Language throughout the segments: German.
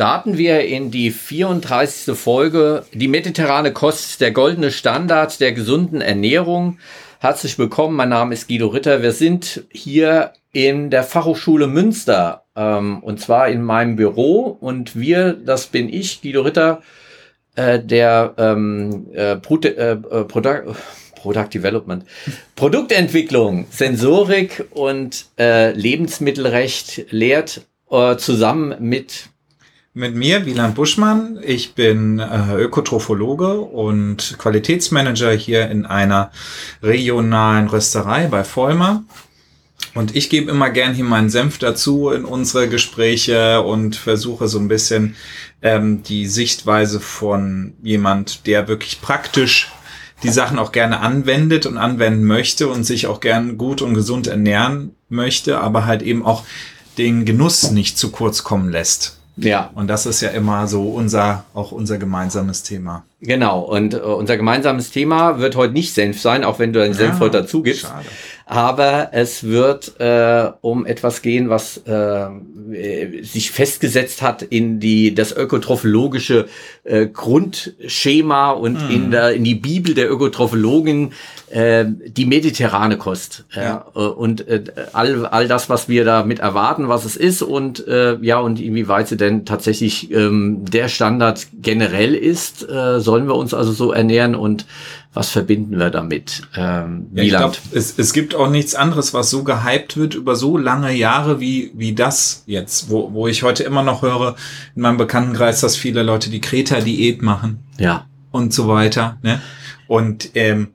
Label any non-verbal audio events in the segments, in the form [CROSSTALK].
starten wir in die 34. Folge, die mediterrane Kost, der goldene Standard der gesunden Ernährung. Herzlich willkommen, mein Name ist Guido Ritter. Wir sind hier in der Fachhochschule Münster ähm, und zwar in meinem Büro und wir, das bin ich, Guido Ritter, äh, der ähm, äh, Produ äh, äh Product, [LAUGHS] Product Development, Produktentwicklung, Sensorik und äh, Lebensmittelrecht lehrt, äh, zusammen mit mit mir, Wieland Buschmann. Ich bin äh, Ökotrophologe und Qualitätsmanager hier in einer regionalen Rösterei bei Vollmer. Und ich gebe immer gern hier meinen Senf dazu in unsere Gespräche und versuche so ein bisschen ähm, die Sichtweise von jemand, der wirklich praktisch die Sachen auch gerne anwendet und anwenden möchte und sich auch gern gut und gesund ernähren möchte, aber halt eben auch den Genuss nicht zu kurz kommen lässt. Ja. Und das ist ja immer so unser, auch unser gemeinsames Thema. Genau. Und äh, unser gemeinsames Thema wird heute nicht Senf sein, auch wenn du deinen Senf ja, heute dazu gibst. Schade aber es wird äh, um etwas gehen, was äh, sich festgesetzt hat in die das ökotrophologische äh, Grundschema und mm. in der in die Bibel der Ökotrophologen äh, die mediterrane Kost ja. äh, und äh, all all das, was wir damit erwarten, was es ist und äh, ja und inwieweit sie denn tatsächlich ähm, der Standard generell ist, äh, sollen wir uns also so ernähren und was verbinden wir damit? Ähm, ja, ich glaub, es, es gibt auch nichts anderes, was so gehypt wird über so lange Jahre wie, wie das jetzt, wo, wo ich heute immer noch höre in meinem Bekanntenkreis, dass viele Leute die Kreta-Diät machen. Ja. Und so weiter. Ne? Und ähm,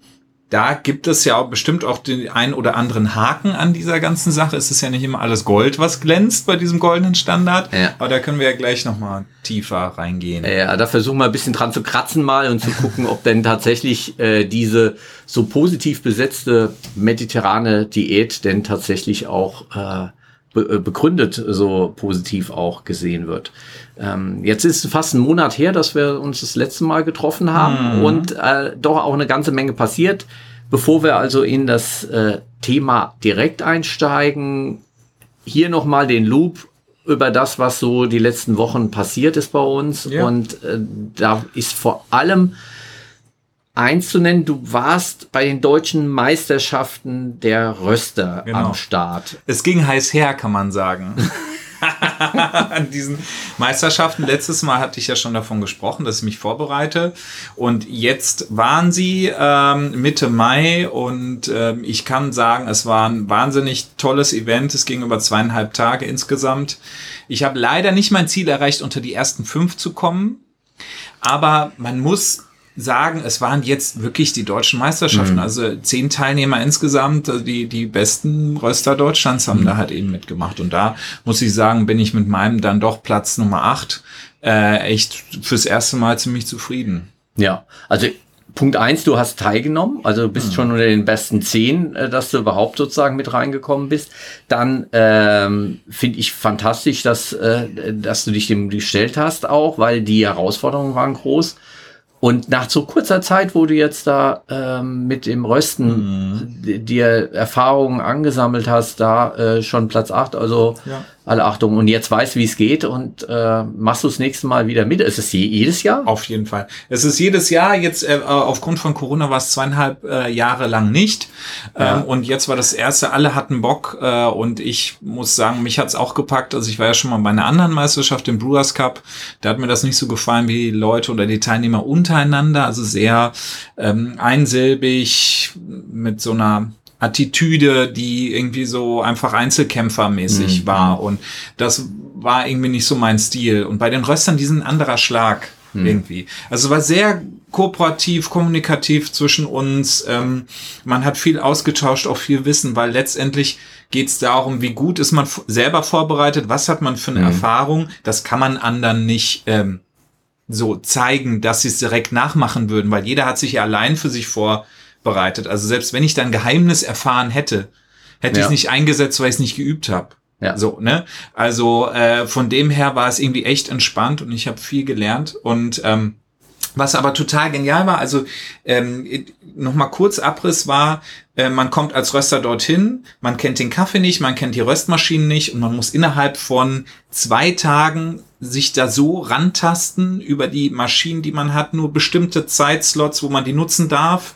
da gibt es ja bestimmt auch den ein oder anderen Haken an dieser ganzen Sache. Es ist ja nicht immer alles Gold, was glänzt bei diesem goldenen Standard. Ja. Aber da können wir ja gleich nochmal tiefer reingehen. Ja, da versuchen wir ein bisschen dran zu kratzen mal und zu gucken, ob denn tatsächlich äh, diese so positiv besetzte mediterrane Diät denn tatsächlich auch äh, be äh, begründet so positiv auch gesehen wird. Ähm, jetzt ist fast ein Monat her, dass wir uns das letzte Mal getroffen haben mhm. und äh, doch auch eine ganze Menge passiert. Bevor wir also in das äh, Thema direkt einsteigen, hier nochmal den Loop über das, was so die letzten Wochen passiert ist bei uns. Ja. Und äh, da ist vor allem eins zu nennen, du warst bei den deutschen Meisterschaften der Röster genau. am Start. Es ging heiß her, kann man sagen. an [LAUGHS] diesen Meisterschaften. Letztes Mal hatte ich ja schon davon gesprochen, dass ich mich vorbereite. Und jetzt waren sie ähm, Mitte Mai und ähm, ich kann sagen, es war ein wahnsinnig tolles Event. Es ging über zweieinhalb Tage insgesamt. Ich habe leider nicht mein Ziel erreicht, unter die ersten fünf zu kommen. Aber man muss sagen, es waren jetzt wirklich die deutschen Meisterschaften. Mhm. Also zehn Teilnehmer insgesamt, also die, die besten Röster Deutschlands haben mhm. da halt eben mitgemacht. Und da muss ich sagen, bin ich mit meinem dann doch Platz Nummer acht äh, echt fürs erste Mal ziemlich zufrieden. Ja, also Punkt eins, du hast teilgenommen, also du bist mhm. schon unter den besten zehn, äh, dass du überhaupt sozusagen mit reingekommen bist. Dann ähm, finde ich fantastisch, dass, äh, dass du dich dem gestellt hast auch, weil die Herausforderungen waren groß. Und nach so kurzer Zeit, wo du jetzt da ähm, mit dem Rösten mhm. dir Erfahrungen angesammelt hast, da äh, schon Platz 8, also ja alle Achtung. Und jetzt weißt, wie es geht und äh, machst du das nächste Mal wieder mit. Ist es jedes Jahr? Auf jeden Fall. Es ist jedes Jahr. Jetzt äh, aufgrund von Corona war es zweieinhalb äh, Jahre lang nicht. Ja. Ähm, und jetzt war das erste. Alle hatten Bock äh, und ich muss sagen, mich hat's auch gepackt. Also ich war ja schon mal bei einer anderen Meisterschaft, im Brewers Cup. Da hat mir das nicht so gefallen wie die Leute oder die Teilnehmer untereinander. Also sehr ähm, einsilbig mit so einer Attitüde, die irgendwie so einfach Einzelkämpfermäßig mhm. war. Und das war irgendwie nicht so mein Stil. Und bei den Röstern diesen anderer Schlag mhm. irgendwie. Also war sehr kooperativ, kommunikativ zwischen uns. Ähm, man hat viel ausgetauscht, auch viel Wissen, weil letztendlich geht es darum, wie gut ist man selber vorbereitet, was hat man für eine mhm. Erfahrung. Das kann man anderen nicht ähm, so zeigen, dass sie es direkt nachmachen würden, weil jeder hat sich ja allein für sich vor bereitet. Also selbst wenn ich dann Geheimnis erfahren hätte, hätte ja. ich es nicht eingesetzt, weil ich es nicht geübt habe. Ja. So, ne? Also äh, von dem her war es irgendwie echt entspannt und ich habe viel gelernt. Und ähm, was aber total genial war, also ähm, nochmal kurz Abriss war, äh, man kommt als Röster dorthin, man kennt den Kaffee nicht, man kennt die Röstmaschinen nicht und man muss innerhalb von zwei Tagen sich da so rantasten über die Maschinen, die man hat, nur bestimmte Zeitslots, wo man die nutzen darf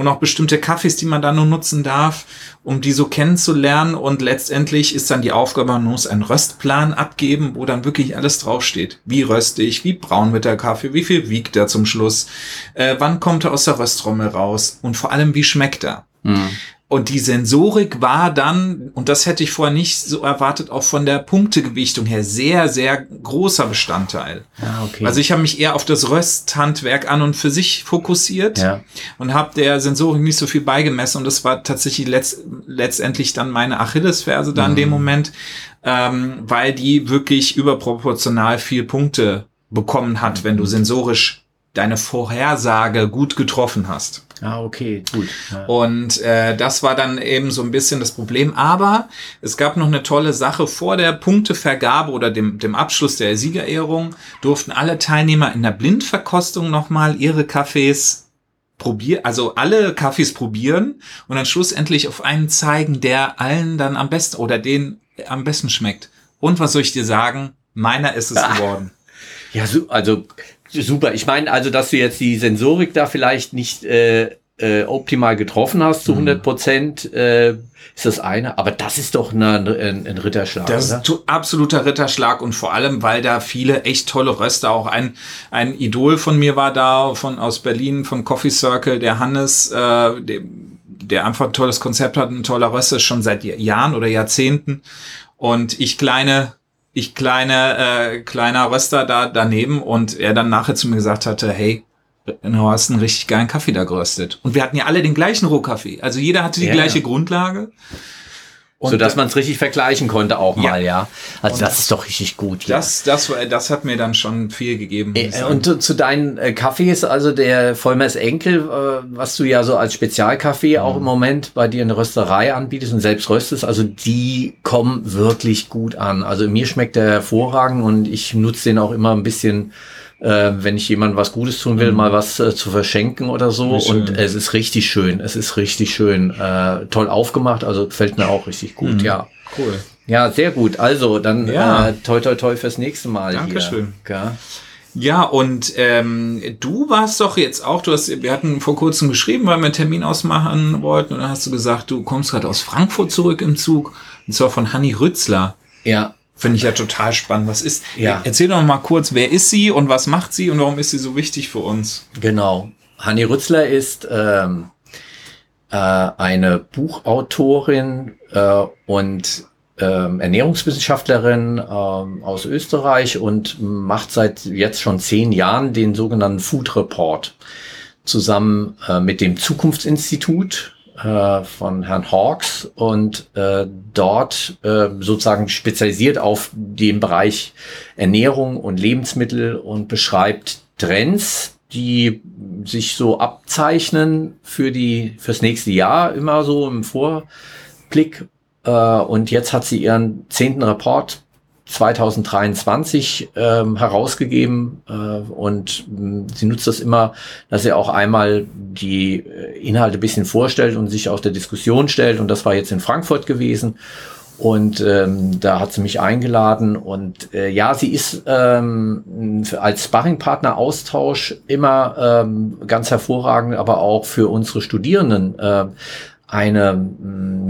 und auch bestimmte Kaffees, die man da nur nutzen darf, um die so kennenzulernen. Und letztendlich ist dann die Aufgabe, man muss einen Röstplan abgeben, wo dann wirklich alles draufsteht. Wie röste ich, wie braun wird der Kaffee, wie viel wiegt er zum Schluss, äh, wann kommt er aus der Röstrommel raus und vor allem, wie schmeckt er. Mhm. Und die Sensorik war dann, und das hätte ich vorher nicht so erwartet, auch von der Punktegewichtung her sehr, sehr großer Bestandteil. Ah, okay. Also ich habe mich eher auf das Rösthandwerk an und für sich fokussiert ja. und habe der Sensorik nicht so viel beigemessen. Und das war tatsächlich letzt, letztendlich dann meine Achillesferse da mhm. in dem mhm. Moment, ähm, weil die wirklich überproportional viel Punkte bekommen hat, wenn du sensorisch deine Vorhersage gut getroffen hast. Ah, okay, gut. Ja. Und äh, das war dann eben so ein bisschen das Problem. Aber es gab noch eine tolle Sache. Vor der Punktevergabe oder dem, dem Abschluss der Siegerehrung durften alle Teilnehmer in der Blindverkostung nochmal ihre Kaffees probieren, also alle Kaffees probieren und dann schlussendlich auf einen zeigen, der allen dann am besten oder den am besten schmeckt. Und was soll ich dir sagen? Meiner ist es ah. [LAUGHS] geworden. Ja, so, also Super. Ich meine also, dass du jetzt die Sensorik da vielleicht nicht äh, äh, optimal getroffen hast zu 100 mhm. Prozent, äh, ist das eine. Aber das ist doch eine, ein, ein Ritterschlag. Das oder? ist absoluter Ritterschlag und vor allem, weil da viele echt tolle Röster, auch ein, ein Idol von mir war da, von aus Berlin, von Coffee Circle, der Hannes, äh, der, der einfach ein tolles Konzept hat, ein toller Röster, schon seit Jahren oder Jahrzehnten. Und ich kleine ich kleine, äh, kleiner Röster da daneben und er dann nachher zu mir gesagt hatte, hey, du hast einen richtig geilen Kaffee da geröstet. Und wir hatten ja alle den gleichen Rohkaffee. Also jeder hatte die ja, gleiche ja. Grundlage. Und so dass man es richtig vergleichen konnte auch ja. mal, ja. Also und das ist doch richtig gut. Ja. Das, das, das hat mir dann schon viel gegeben. Äh, und zu, zu deinen äh, Kaffees, also der Vollmers Enkel, äh, was du ja so als Spezialkaffee mhm. auch im Moment bei dir in der Rösterei anbietest und selbst röstest, also die kommen wirklich gut an. Also mir schmeckt der hervorragend und ich nutze den auch immer ein bisschen äh, wenn ich jemandem was Gutes tun will, mhm. mal was äh, zu verschenken oder so. Und es ist richtig schön. Es ist richtig schön. Äh, toll aufgemacht. Also gefällt mir auch richtig gut, mhm. ja. Cool. Ja, sehr gut. Also dann ja. äh, toi toi toi fürs nächste Mal. Dankeschön. Hier. Ja. Ja, und ähm, du warst doch jetzt auch, du hast, wir hatten vor kurzem geschrieben, weil wir einen Termin ausmachen wollten, und dann hast du gesagt, du kommst gerade aus Frankfurt zurück im Zug, und zwar von Hanni Rützler. Ja. Finde ich ja total spannend. Was ist? Ja. Erzähl doch mal kurz, wer ist sie und was macht sie und warum ist sie so wichtig für uns? Genau. Hanni Rützler ist ähm, äh, eine Buchautorin äh, und ähm, Ernährungswissenschaftlerin ähm, aus Österreich und macht seit jetzt schon zehn Jahren den sogenannten Food Report zusammen äh, mit dem Zukunftsinstitut äh, von Herrn Hawks und äh, dort äh, sozusagen spezialisiert auf den Bereich Ernährung und Lebensmittel und beschreibt Trends, die sich so abzeichnen für die fürs nächste Jahr immer so im Vorblick. Äh, und jetzt hat sie ihren zehnten Report 2023 ähm, herausgegeben äh, und mh, sie nutzt das immer, dass sie auch einmal die äh, Inhalte bisschen vorstellt und sich aus der Diskussion stellt. Und das war jetzt in Frankfurt gewesen. Und ähm, da hat sie mich eingeladen. Und äh, ja, sie ist ähm, als Sparringpartner Austausch immer ähm, ganz hervorragend, aber auch für unsere Studierenden äh, eine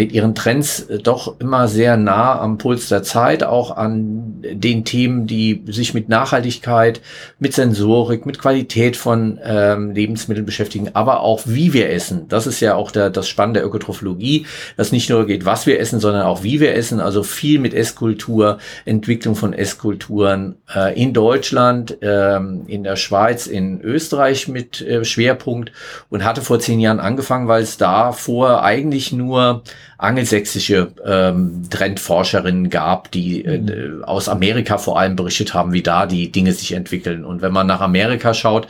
mit ihren Trends äh, doch immer sehr nah am Puls der Zeit, auch an den Themen, die sich mit Nachhaltigkeit, mit Sensorik, mit Qualität von ähm, Lebensmitteln beschäftigen, aber auch wie wir essen. Das ist ja auch der, das Spannende der Ökotrophologie, dass nicht nur geht, was wir essen, sondern auch wie wir essen. Also viel mit Esskultur, Entwicklung von Esskulturen äh, in Deutschland, ähm, in der Schweiz, in Österreich mit äh, Schwerpunkt und hatte vor zehn Jahren angefangen, weil es da vor eigentlich nur angelsächsische ähm, Trendforscherinnen gab, die äh, mhm. aus Amerika vor allem berichtet haben, wie da die Dinge sich entwickeln. Und wenn man nach Amerika schaut,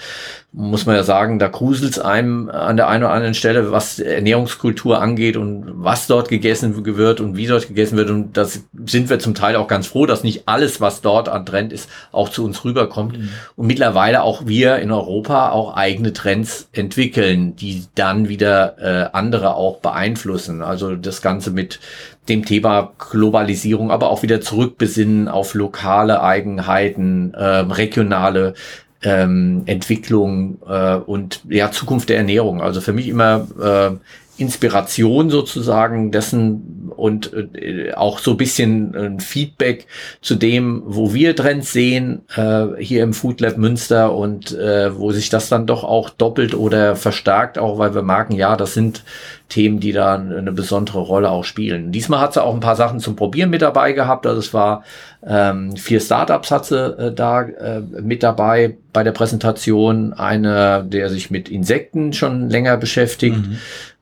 muss man ja sagen, da gruselt es einem an der einen oder anderen Stelle, was Ernährungskultur angeht und was dort gegessen wird und wie dort gegessen wird. Und das sind wir zum Teil auch ganz froh, dass nicht alles, was dort an Trend ist, auch zu uns rüberkommt. Mhm. Und mittlerweile auch wir in Europa auch eigene Trends entwickeln, die dann wieder äh, andere auch beeinflussen. Also das Ganze mit dem Thema Globalisierung, aber auch wieder zurückbesinnen auf lokale Eigenheiten, äh, regionale ähm, Entwicklung äh, und ja Zukunft der Ernährung. Also für mich immer äh, Inspiration sozusagen dessen und äh, auch so ein bisschen ein Feedback zu dem, wo wir Trends sehen, äh, hier im Food Lab Münster und äh, wo sich das dann doch auch doppelt oder verstärkt, auch weil wir merken, ja, das sind Themen, die da eine besondere Rolle auch spielen. Diesmal hat sie auch ein paar Sachen zum Probieren mit dabei gehabt. Also es war ähm, vier Startups hat sie äh, da äh, mit dabei bei der Präsentation. Einer, der sich mit Insekten schon länger beschäftigt. Mhm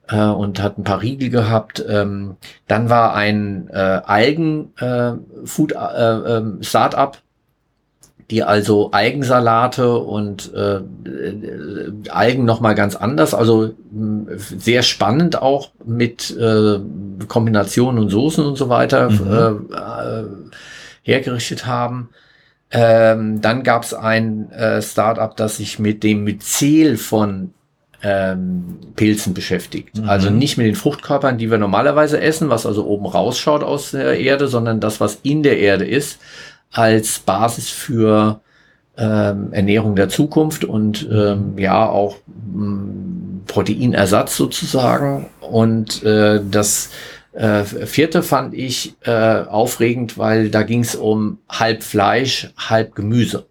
äh, und hat ein paar Riegel gehabt. Ähm, dann war ein äh, Algen-Food äh, äh, ähm, die also Algensalate und äh, äh, Algen noch mal ganz anders, also mh, sehr spannend auch mit äh, Kombinationen und Soßen und so weiter mhm. äh, äh, hergerichtet haben. Ähm, dann gab es ein äh, Startup, das sich mit dem Myzel von ähm, Pilzen beschäftigt. Mhm. Also nicht mit den Fruchtkörpern, die wir normalerweise essen, was also oben rausschaut aus der Erde, sondern das, was in der Erde ist, als Basis für ähm, Ernährung der Zukunft und ähm, ja auch mh, mm, Proteinersatz sozusagen. Und äh, das äh, vierte fand ich äh, aufregend, weil da ging es um halb Fleisch, halb Gemüse.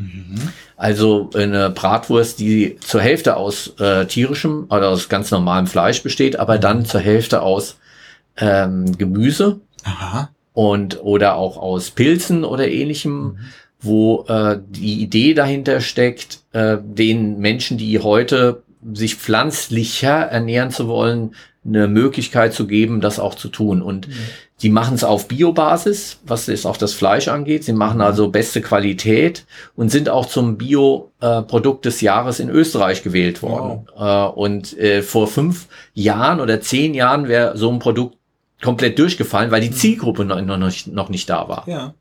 Mhm. Also eine Bratwurst, die zur Hälfte aus äh, tierischem oder aus ganz normalem Fleisch besteht, aber mhm. dann zur Hälfte aus ähm, Gemüse Aha. und oder auch aus Pilzen oder ähnlichem, mhm. wo äh, die Idee dahinter steckt, äh, den Menschen, die heute sich pflanzlicher ernähren zu wollen, eine Möglichkeit zu geben, das auch zu tun. Und mhm. Die machen es auf Biobasis, was es auch das Fleisch angeht. Sie machen also beste Qualität und sind auch zum Bio-Produkt des Jahres in Österreich gewählt worden. Wow. Äh, und äh, vor fünf Jahren oder zehn Jahren wäre so ein Produkt komplett durchgefallen, weil die mhm. Zielgruppe noch, noch, nicht, noch nicht da war. Ja.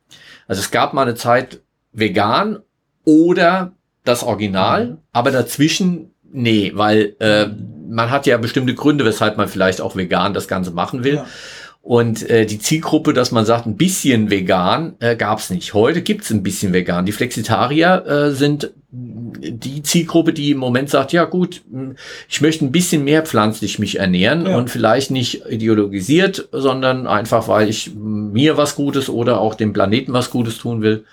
Also es gab mal eine Zeit vegan oder das Original, mhm. aber dazwischen nee, weil äh, man hat ja bestimmte Gründe, weshalb man vielleicht auch vegan das Ganze machen will. Ja. Und äh, die Zielgruppe, dass man sagt, ein bisschen vegan, äh, gab es nicht. Heute gibt's ein bisschen vegan. Die Flexitarier äh, sind die Zielgruppe, die im Moment sagt, ja gut, ich möchte ein bisschen mehr pflanzlich mich ernähren ja. und vielleicht nicht ideologisiert, sondern einfach, weil ich mir was Gutes oder auch dem Planeten was Gutes tun will.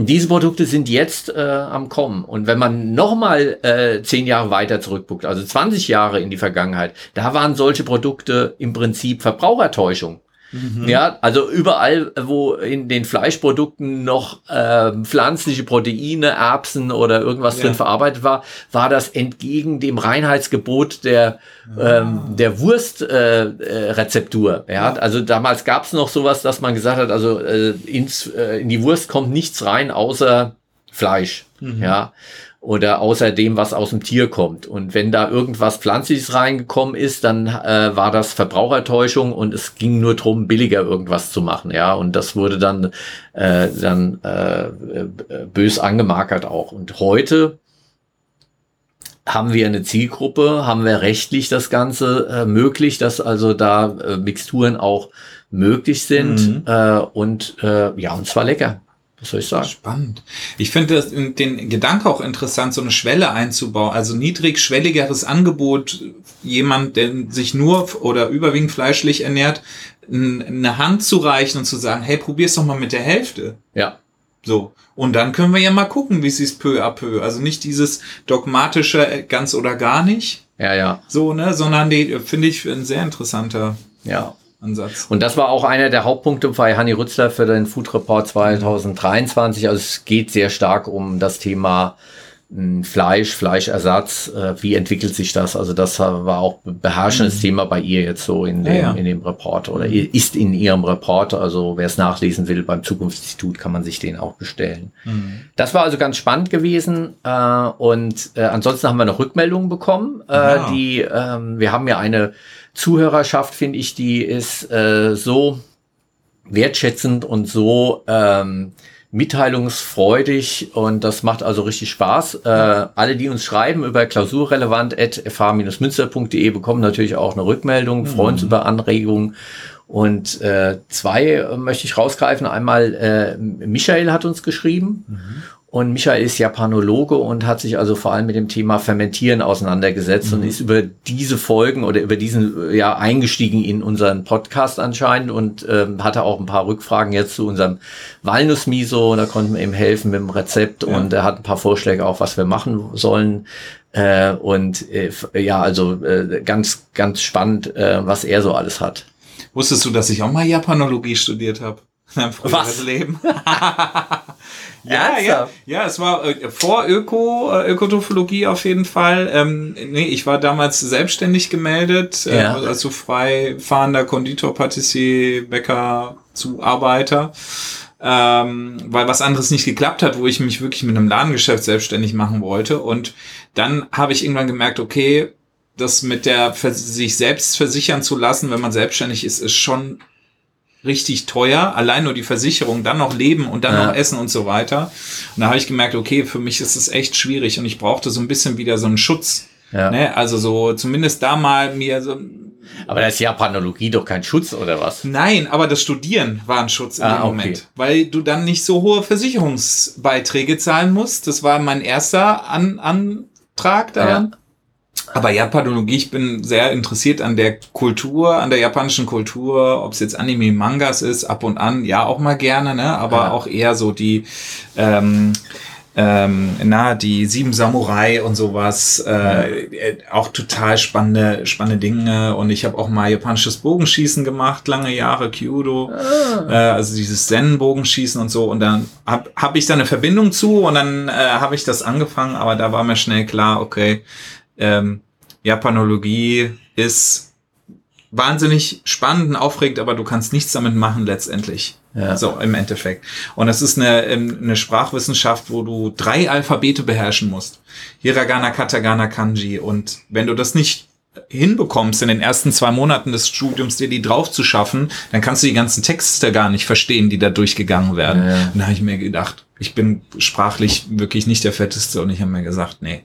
Diese Produkte sind jetzt äh, am Kommen. Und wenn man nochmal äh, zehn Jahre weiter zurückguckt, also 20 Jahre in die Vergangenheit, da waren solche Produkte im Prinzip Verbrauchertäuschung. Mhm. Ja, also überall, wo in den Fleischprodukten noch ähm, pflanzliche Proteine, Erbsen oder irgendwas ja. drin verarbeitet war, war das entgegen dem Reinheitsgebot der ah. ähm, der Wurstrezeptur. Äh, ja? ja? also damals gab es noch sowas, dass man gesagt hat, also äh, ins, äh, in die Wurst kommt nichts rein außer Fleisch. Mhm. Ja oder außer dem, was aus dem Tier kommt. Und wenn da irgendwas Pflanzliches reingekommen ist, dann äh, war das Verbrauchertäuschung und es ging nur drum, billiger irgendwas zu machen. Ja, und das wurde dann, äh, dann äh, äh bös angemarkert auch. Und heute haben wir eine Zielgruppe, haben wir rechtlich das Ganze äh, möglich, dass also da äh, Mixturen auch möglich sind mhm. äh, und äh, ja, und zwar lecker. Was soll ich sagen? Spannend. Ich finde den Gedanke auch interessant, so eine Schwelle einzubauen. Also niedrigschwelligeres Angebot, jemand, der sich nur oder überwiegend fleischlich ernährt, eine Hand zu reichen und zu sagen, hey, probier's doch mal mit der Hälfte. Ja. So. Und dann können wir ja mal gucken, wie sie es peu à peu. Also nicht dieses dogmatische äh, ganz oder gar nicht. Ja, ja. So, ne, sondern die finde ich ein sehr interessanter. Ja. Ansatz. Und das war auch einer der Hauptpunkte bei Hanni Rützler für den Food Report 2023. Also es geht sehr stark um das Thema Fleisch, Fleischersatz, äh, wie entwickelt sich das? Also das war auch beherrschendes mhm. Thema bei ihr jetzt so in dem, ja, ja. in dem Report oder ist in ihrem Report. Also wer es nachlesen will beim Zukunftsinstitut, kann man sich den auch bestellen. Mhm. Das war also ganz spannend gewesen äh, und äh, ansonsten haben wir noch Rückmeldungen bekommen. Ja. Die ähm, wir haben ja eine Zuhörerschaft, finde ich, die ist äh, so wertschätzend und so ähm, mitteilungsfreudig und das macht also richtig Spaß. Äh, alle, die uns schreiben über klausurrelevant.fh-münster.de bekommen natürlich auch eine Rückmeldung, freuen uns mhm. über Anregungen. Und äh, zwei möchte ich rausgreifen. Einmal äh, Michael hat uns geschrieben mhm. Und Michael ist Japanologe und hat sich also vor allem mit dem Thema Fermentieren auseinandergesetzt mhm. und ist über diese Folgen oder über diesen ja eingestiegen in unseren Podcast anscheinend und ähm, hatte auch ein paar Rückfragen jetzt zu unserem Walnussmiso. Da konnten wir ihm helfen mit dem Rezept ja. und er hat ein paar Vorschläge auch, was wir machen sollen. Äh, und äh, ja, also äh, ganz, ganz spannend, äh, was er so alles hat. Wusstest du, dass ich auch mal Japanologie studiert habe? [LAUGHS] Was? Leben. [LAUGHS] ja, ja, ja, es war äh, vor Öko, äh, Ökotrophologie auf jeden Fall. Ähm, nee, ich war damals selbstständig gemeldet, äh, ja. also frei fahrender Konditor, Patissier, Bäcker, Zuarbeiter. Ähm, weil was anderes nicht geklappt hat, wo ich mich wirklich mit einem Ladengeschäft selbstständig machen wollte. Und dann habe ich irgendwann gemerkt, okay, das mit der sich selbst versichern zu lassen, wenn man selbstständig ist, ist schon richtig teuer, allein nur die Versicherung, dann noch Leben und dann ja. noch Essen und so weiter. Und da habe ich gemerkt, okay, für mich ist es echt schwierig und ich brauchte so ein bisschen wieder so einen Schutz. Ja. Ne? Also so zumindest da mal mir so. Aber da ist Japanologie doch kein Schutz oder was? Nein, aber das Studieren war ein Schutz ah, Moment, okay. weil du dann nicht so hohe Versicherungsbeiträge zahlen musst. Das war mein erster An Antrag daran. Ja. Aber Japanologie, ich bin sehr interessiert an der Kultur, an der japanischen Kultur, ob es jetzt Anime, Mangas ist, ab und an, ja auch mal gerne, ne? aber ja. auch eher so die, ähm, ähm, na, die Sieben Samurai und sowas, äh, äh, auch total spannende, spannende Dinge. Und ich habe auch mal japanisches Bogenschießen gemacht, lange Jahre, Kyudo, ah. äh, also dieses Zen-Bogenschießen und so. Und dann habe hab ich da eine Verbindung zu und dann äh, habe ich das angefangen, aber da war mir schnell klar, okay, ähm, Japanologie ist wahnsinnig spannend und aufregend, aber du kannst nichts damit machen letztendlich. Ja. So im Endeffekt. Und das ist eine, ähm, eine Sprachwissenschaft, wo du drei Alphabete beherrschen musst. Hiragana, Katagana, Kanji. Und wenn du das nicht hinbekommst, in den ersten zwei Monaten des Studiums dir die drauf zu schaffen, dann kannst du die ganzen Texte gar nicht verstehen, die da durchgegangen werden. Ja, ja. Und da habe ich mir gedacht, ich bin sprachlich wirklich nicht der Fetteste und ich habe mir gesagt, nee,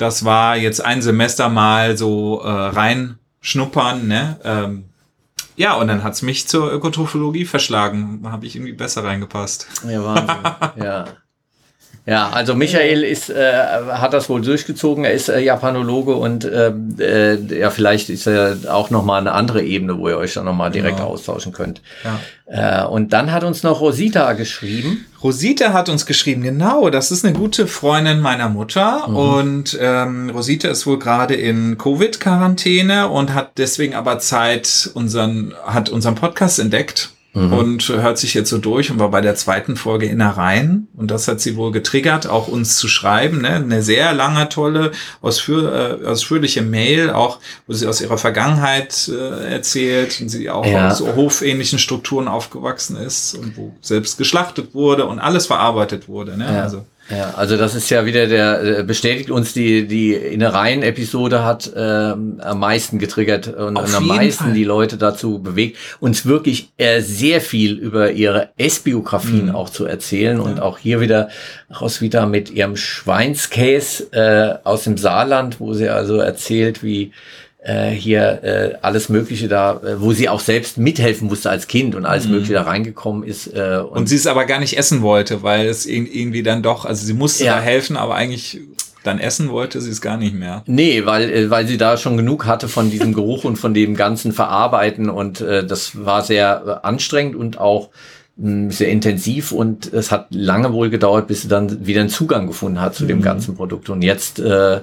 das war jetzt ein Semester mal so äh, reinschnuppern, ne? Ähm, ja, und dann hat's mich zur Ökotrophologie verschlagen. Habe ich irgendwie besser reingepasst. Ja, Wahnsinn. ja. Ja, also Michael ist, äh, hat das wohl durchgezogen. Er ist äh, Japanologe und äh, äh, ja, vielleicht ist er auch nochmal eine andere Ebene, wo ihr euch dann nochmal direkt genau. austauschen könnt. Ja. Äh, und dann hat uns noch Rosita geschrieben. Rosita hat uns geschrieben, genau, das ist eine gute Freundin meiner Mutter mhm. und ähm, Rosita ist wohl gerade in Covid-Quarantäne und hat deswegen aber Zeit unseren, hat unseren Podcast entdeckt Mhm. und hört sich jetzt so durch und war bei der zweiten Folge Innereien. Und das hat sie wohl getriggert, auch uns zu schreiben. Ne? Eine sehr lange, tolle, ausführ, äh, ausführliche Mail, auch wo sie aus ihrer Vergangenheit äh, erzählt und sie auch ja. aus so hofähnlichen Strukturen aufgewachsen ist und wo selbst geschlachtet wurde und alles verarbeitet wurde. Ne? Ja. Also ja, also das ist ja wieder der, äh, bestätigt uns die, die Innereien-Episode hat ähm, am meisten getriggert und, und am meisten Fall. die Leute dazu bewegt, uns wirklich äh, sehr viel über ihre S-Biografien mhm. auch zu erzählen ja. und auch hier wieder Roswitha mit ihrem Schweinskäse äh, aus dem Saarland, wo sie also erzählt, wie äh, hier äh, alles Mögliche da, äh, wo sie auch selbst mithelfen musste als Kind und alles mhm. Mögliche da reingekommen ist. Äh, und, und sie es aber gar nicht essen wollte, weil es irgendwie dann doch, also sie musste ja. da helfen, aber eigentlich dann essen wollte sie es gar nicht mehr. Nee, weil, äh, weil sie da schon genug hatte von diesem Geruch und von dem ganzen Verarbeiten und äh, das war sehr äh, anstrengend und auch mh, hm, sehr intensiv und es hat lange wohl gedauert, bis sie dann wieder einen Zugang gefunden hat zu mhm. dem ganzen Produkt. Und jetzt äh,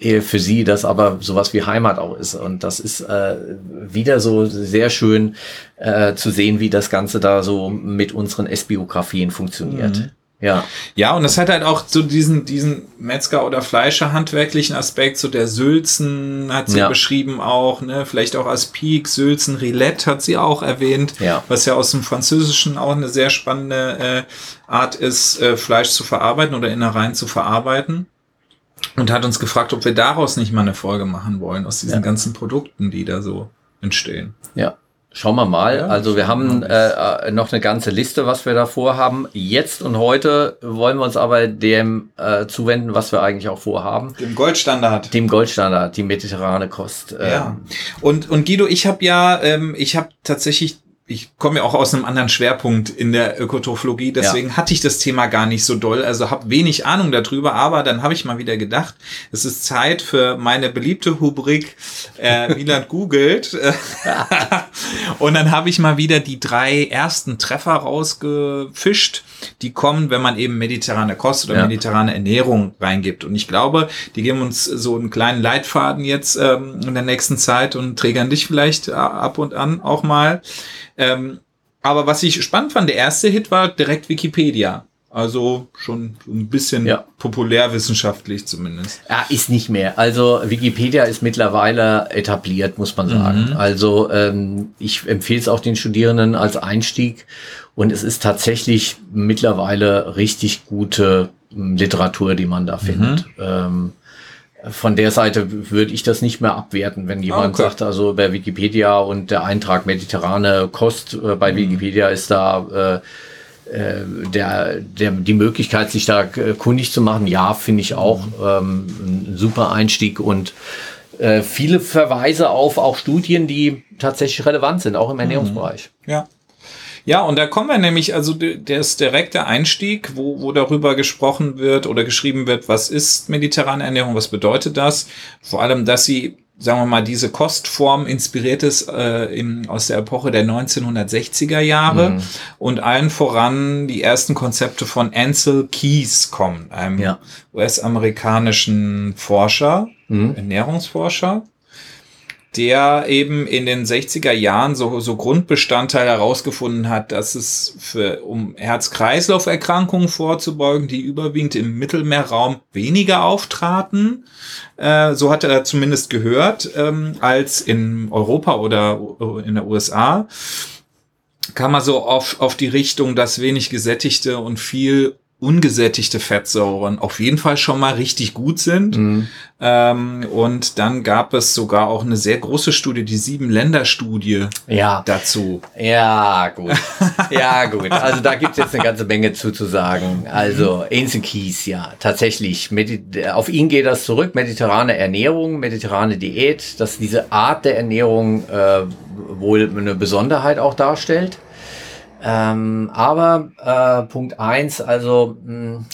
für sie das aber sowas wie Heimat auch ist. Und das ist äh, wieder so sehr schön äh, zu sehen, wie das Ganze da so mit unseren S-Biografien funktioniert. Mhm. Ja. Ja, und das hat halt auch so diesen, diesen Metzger- oder Fleischer handwerklichen Aspekt, so der Sülzen hat sie Ja. beschrieben auch, ne, vielleicht auch als Peak, Sülzen, Rillette hat sie auch erwähnt, Ja. was ja aus dem Französischen auch eine sehr spannende äh, Art ist, äh, Fleisch zu verarbeiten oder Innereien zu verarbeiten. Und hat uns gefragt, ob wir daraus nicht mal eine Folge machen wollen, aus diesen Ja. ganzen Produkten, die da so entstehen. Ja. Schauen wir mal. Ja, also wir haben äh, äh, noch eine ganze Liste, was wir da vorhaben. Jetzt und heute wollen wir uns aber dem äh, zuwenden, was wir eigentlich auch vorhaben. Dem Goldstandard. Dem Goldstandard, die mediterrane Kost. Ähm, Ja. Und, und Guido, ich habe ja, ähm, ich habe tatsächlich, ich komme ja auch aus einem anderen Schwerpunkt in der Ökotrophologie, deswegen hatte ich das Thema gar nicht so doll, also habe wenig Ahnung darüber, aber dann habe ich mal wieder gedacht, es ist Zeit für meine beliebte Rubrik äh, [LAUGHS] Wieland googelt. [LAUGHS] und dann habe ich mal wieder die drei ersten Treffer rausgefischt, die kommen, wenn man eben mediterrane Kost oder Ja. mediterrane Ernährung reingibt. Und ich glaube, die geben uns so einen kleinen Leitfaden jetzt ähm, in der nächsten Zeit und trägern dich vielleicht äh, ab und an auch mal. Ähm, aber was ich spannend fand, der erste Hit war direkt Wikipedia. Also schon ein bisschen Ja. populärwissenschaftlich zumindest. Ja, ist nicht mehr. Also Wikipedia ist mittlerweile etabliert, muss man sagen. Also ähm, ich empfehle es auch den Studierenden als Einstieg und es ist tatsächlich mittlerweile richtig gute ähm, Literatur, die man da findet. Ähm, von der Seite würde ich das nicht mehr abwerten, wenn jemand Okay. sagt, also bei Wikipedia und der Eintrag mediterrane Kost äh, bei Wikipedia ist da äh, äh, der, der, die Möglichkeit, sich da äh, kundig zu machen, ja, finde ich auch ähm, ein super Einstieg und äh, viele Verweise auf auch Studien, die tatsächlich relevant sind, auch im Ernährungsbereich. Ja. Ja, und da kommen wir nämlich, also der ist direkt der Einstieg, wo, wo darüber gesprochen wird oder geschrieben wird, was ist mediterrane Ernährung, was bedeutet das? Vor allem, dass sie, sagen wir mal, diese Kostform inspiriert ist äh, in, aus der Epoche der 1960er Jahre und allen voran die ersten Konzepte von Ansel Keys kommen, einem Ja. US-amerikanischen Forscher, Ernährungsforscher der eben in den 60er Jahren so, so Grundbestandteil herausgefunden hat, dass es für, um Herz-Kreislauf-Erkrankungen vorzubeugen, die überwiegend im Mittelmeerraum weniger auftraten, äh, so hat er zumindest gehört, ähm, als in Europa oder in der USA, kam er so auf, auf die Richtung, dass wenig gesättigte und viel ungesättigte Fettsäuren auf jeden Fall schon mal richtig gut sind. Ähm, und dann gab es sogar auch eine sehr große Studie, die Sieben-Länder-Studie Ja, dazu. ja, gut. Ja, gut. Also da gibt es jetzt eine ganze Menge zu, zu sagen. Also Ainsley Keys, ja, tatsächlich. Medi auf ihn geht das zurück. Mediterrane Ernährung, mediterrane Diät, dass diese Art der Ernährung äh, wohl eine Besonderheit auch darstellt. Ähm, aber äh, Punkt eins, also mh,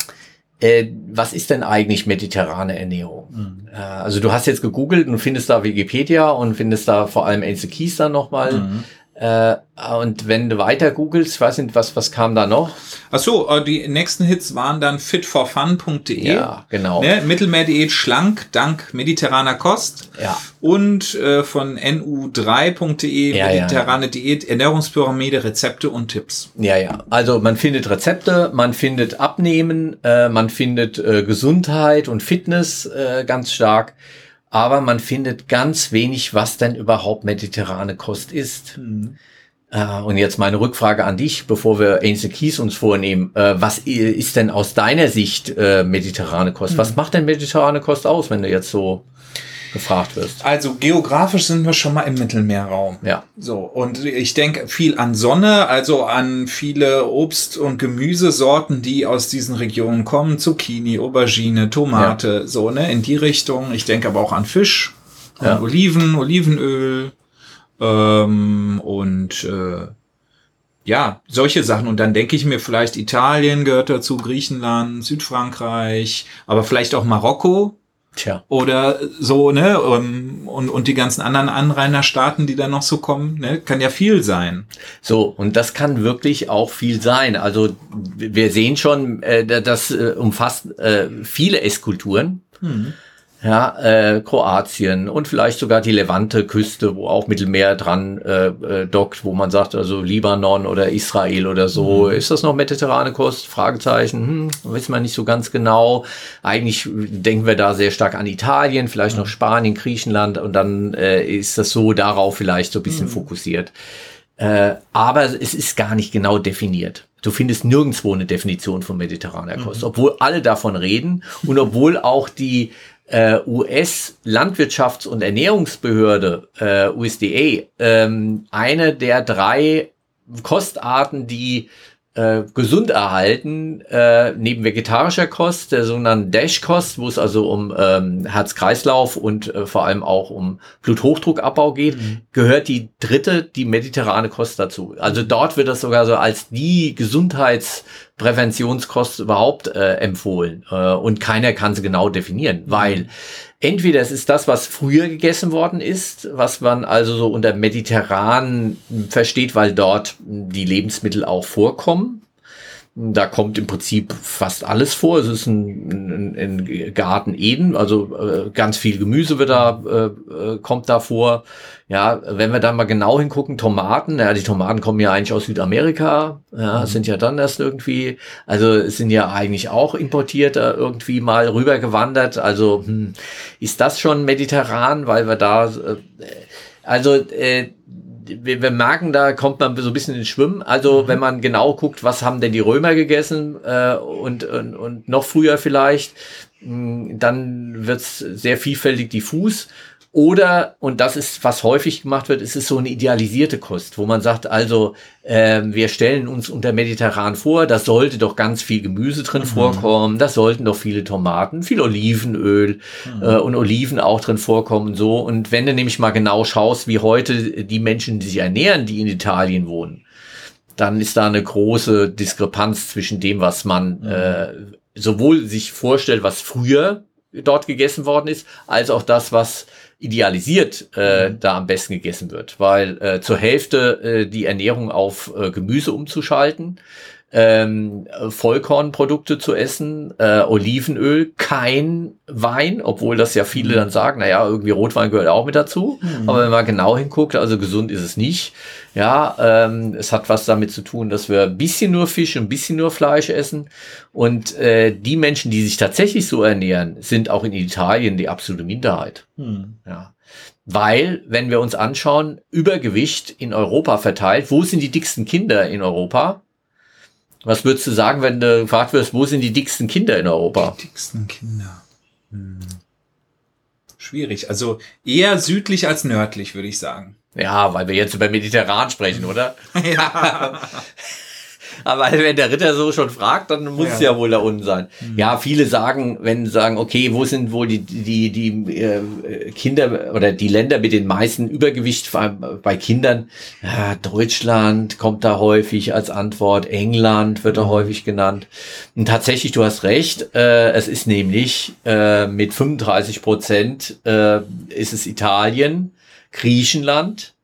äh, was ist denn eigentlich mediterrane Ernährung? Äh, also du hast jetzt gegoogelt und findest da Wikipedia und findest da vor allem Ainsley Keys dann nochmal. Äh, und wenn du weiter googelst, nicht, was, was kam da noch? Ach so, äh, die nächsten Hits waren dann fitforfun.de. Ja, genau. Ne, Mittelmeerdiät schlank dank mediterraner Kost. Ja. Und äh, von nu3.de Ja, ja, mediterrane Diät, Ernährungspyramide, Rezepte und Tipps. Ja, ja. Also man findet Rezepte, man findet Abnehmen, äh, man findet äh, Gesundheit und Fitness äh, ganz stark. Aber man findet ganz wenig, was denn überhaupt mediterrane Kost ist. Äh, und jetzt meine Rückfrage an dich, bevor wir Ainsley Keys uns vornehmen. Äh, was ist denn aus deiner Sicht äh, mediterrane Kost? Was macht denn mediterrane Kost aus, wenn du jetzt so gefragt wirst? Also geografisch sind wir schon mal im Mittelmeerraum. Ja. So, und ich denke viel an Sonne, also an viele Obst- und Gemüsesorten, die aus diesen Regionen kommen. Zucchini, Aubergine, Tomate, so, ne, in die Richtung. Ich denke aber auch an Fisch, an Ja. Oliven, Olivenöl, ähm, und, äh, ja, solche Sachen. Und dann denke ich mir vielleicht Italien gehört dazu, Griechenland, Südfrankreich, aber vielleicht auch Marokko Tja. oder so, ne? Und, und, und die ganzen anderen Anrainerstaaten, die da noch so kommen, ne? Kann ja viel sein. So, und das kann wirklich auch viel sein. Also wir sehen schon, äh, das äh, umfasst äh, viele Esskulturen. Ja, äh, Kroatien und vielleicht sogar die Levante-Küste, wo auch Mittelmeer dran äh, äh, dockt, wo man sagt, also Libanon oder Israel oder so. Mhm. Ist das noch mediterrane Kost? Fragezeichen, hm, wissen wir nicht so ganz genau. Eigentlich denken wir da sehr stark an Italien, vielleicht mhm. noch Spanien, Griechenland und dann äh, ist das so darauf vielleicht so ein bisschen mhm. fokussiert. Äh, aber es ist gar nicht genau definiert. Du findest nirgendwo eine Definition von mediterraner Kost, mhm. obwohl alle davon reden und obwohl auch die äh, US-Landwirtschafts- und Ernährungsbehörde, äh, USDA, ähm, eine der drei Kostarten, die äh, gesund erhalten, äh, neben vegetarischer Kost, der sogenannten Dash-Kost, wo es also um ähm, Herz-Kreislauf und äh, vor allem auch um Bluthochdruckabbau geht, mhm. gehört die dritte, die mediterrane Kost dazu. Also dort wird das sogar so als die Gesundheitspräventionskost überhaupt äh, empfohlen. Äh, und keiner kann sie genau definieren, mhm. weil Entweder es ist das, was früher gegessen worden ist, was man also so unter mediterran versteht, weil dort die Lebensmittel auch vorkommen. Da kommt im Prinzip fast alles vor. Es ist ein, ein, ein Garten Eden, also äh, ganz viel Gemüse wird da, äh, äh, kommt da vor. Ja, wenn wir dann mal genau hingucken, Tomaten, ja, die Tomaten kommen ja eigentlich aus Südamerika, ja, mhm. sind ja dann erst irgendwie, also sind ja eigentlich auch importiert, äh, irgendwie mal rübergewandert. Also hm, ist das schon mediterran, weil wir da, äh, also äh, wir, wir merken, da kommt man so ein bisschen ins Schwimmen. Also mhm. wenn man genau guckt, was haben denn die Römer gegessen äh, und, und, und noch früher vielleicht, dann wird's sehr vielfältig diffus. Oder, und das ist, was häufig gemacht wird, ist es so eine idealisierte Kost, wo man sagt, also äh, wir stellen uns unter mediterran vor, da sollte doch ganz viel Gemüse drin mhm. vorkommen, da sollten doch viele Tomaten, viel Olivenöl mhm. äh, und Oliven auch drin vorkommen und so. Und wenn du nämlich mal genau schaust, wie heute die Menschen, die sich ernähren, die in Italien wohnen, dann ist da eine große Diskrepanz zwischen dem, was man mhm. äh, sowohl sich vorstellt, was früher dort gegessen worden ist, als auch das, was idealisiert äh, mhm. da am besten gegessen wird, weil äh, zur Hälfte äh, die Ernährung auf äh, Gemüse umzuschalten, ähm, Vollkornprodukte zu essen, äh, Olivenöl, kein Wein, obwohl das ja viele mhm. dann sagen, naja, irgendwie Rotwein gehört auch mit dazu. Mhm. Aber wenn man genau hinguckt, also gesund ist es nicht. Ja, ähm, es hat was damit zu tun, dass wir ein bisschen nur Fisch, ein bisschen nur Fleisch essen. Und äh, die Menschen, die sich tatsächlich so ernähren, sind auch in Italien die absolute Minderheit. Mhm. Ja. Weil, wenn wir uns anschauen, Übergewicht in Europa verteilt, wo sind die dicksten Kinder in Europa? Was würdest du sagen, wenn du gefragt wirst, wo sind die dicksten Kinder in Europa? Die dicksten Kinder. Hm. Schwierig. Also eher südlich als nördlich, würde ich sagen. Ja, weil wir jetzt über Mediterran sprechen, oder? [LAUGHS] Ja. [LAUGHS] Aber wenn der Ritter so schon fragt, dann muss ja. es ja wohl da unten sein. Mhm. Ja, viele sagen, wenn sie sagen, okay, wo sind wohl die, die, die äh, Kinder oder die Länder mit den meisten Übergewicht bei Kindern? Ja, Deutschland kommt da häufig als Antwort, England wird da mhm. häufig genannt. Und tatsächlich, du hast recht, äh, es ist nämlich äh, mit 35 Prozent äh, ist es Italien, Griechenland,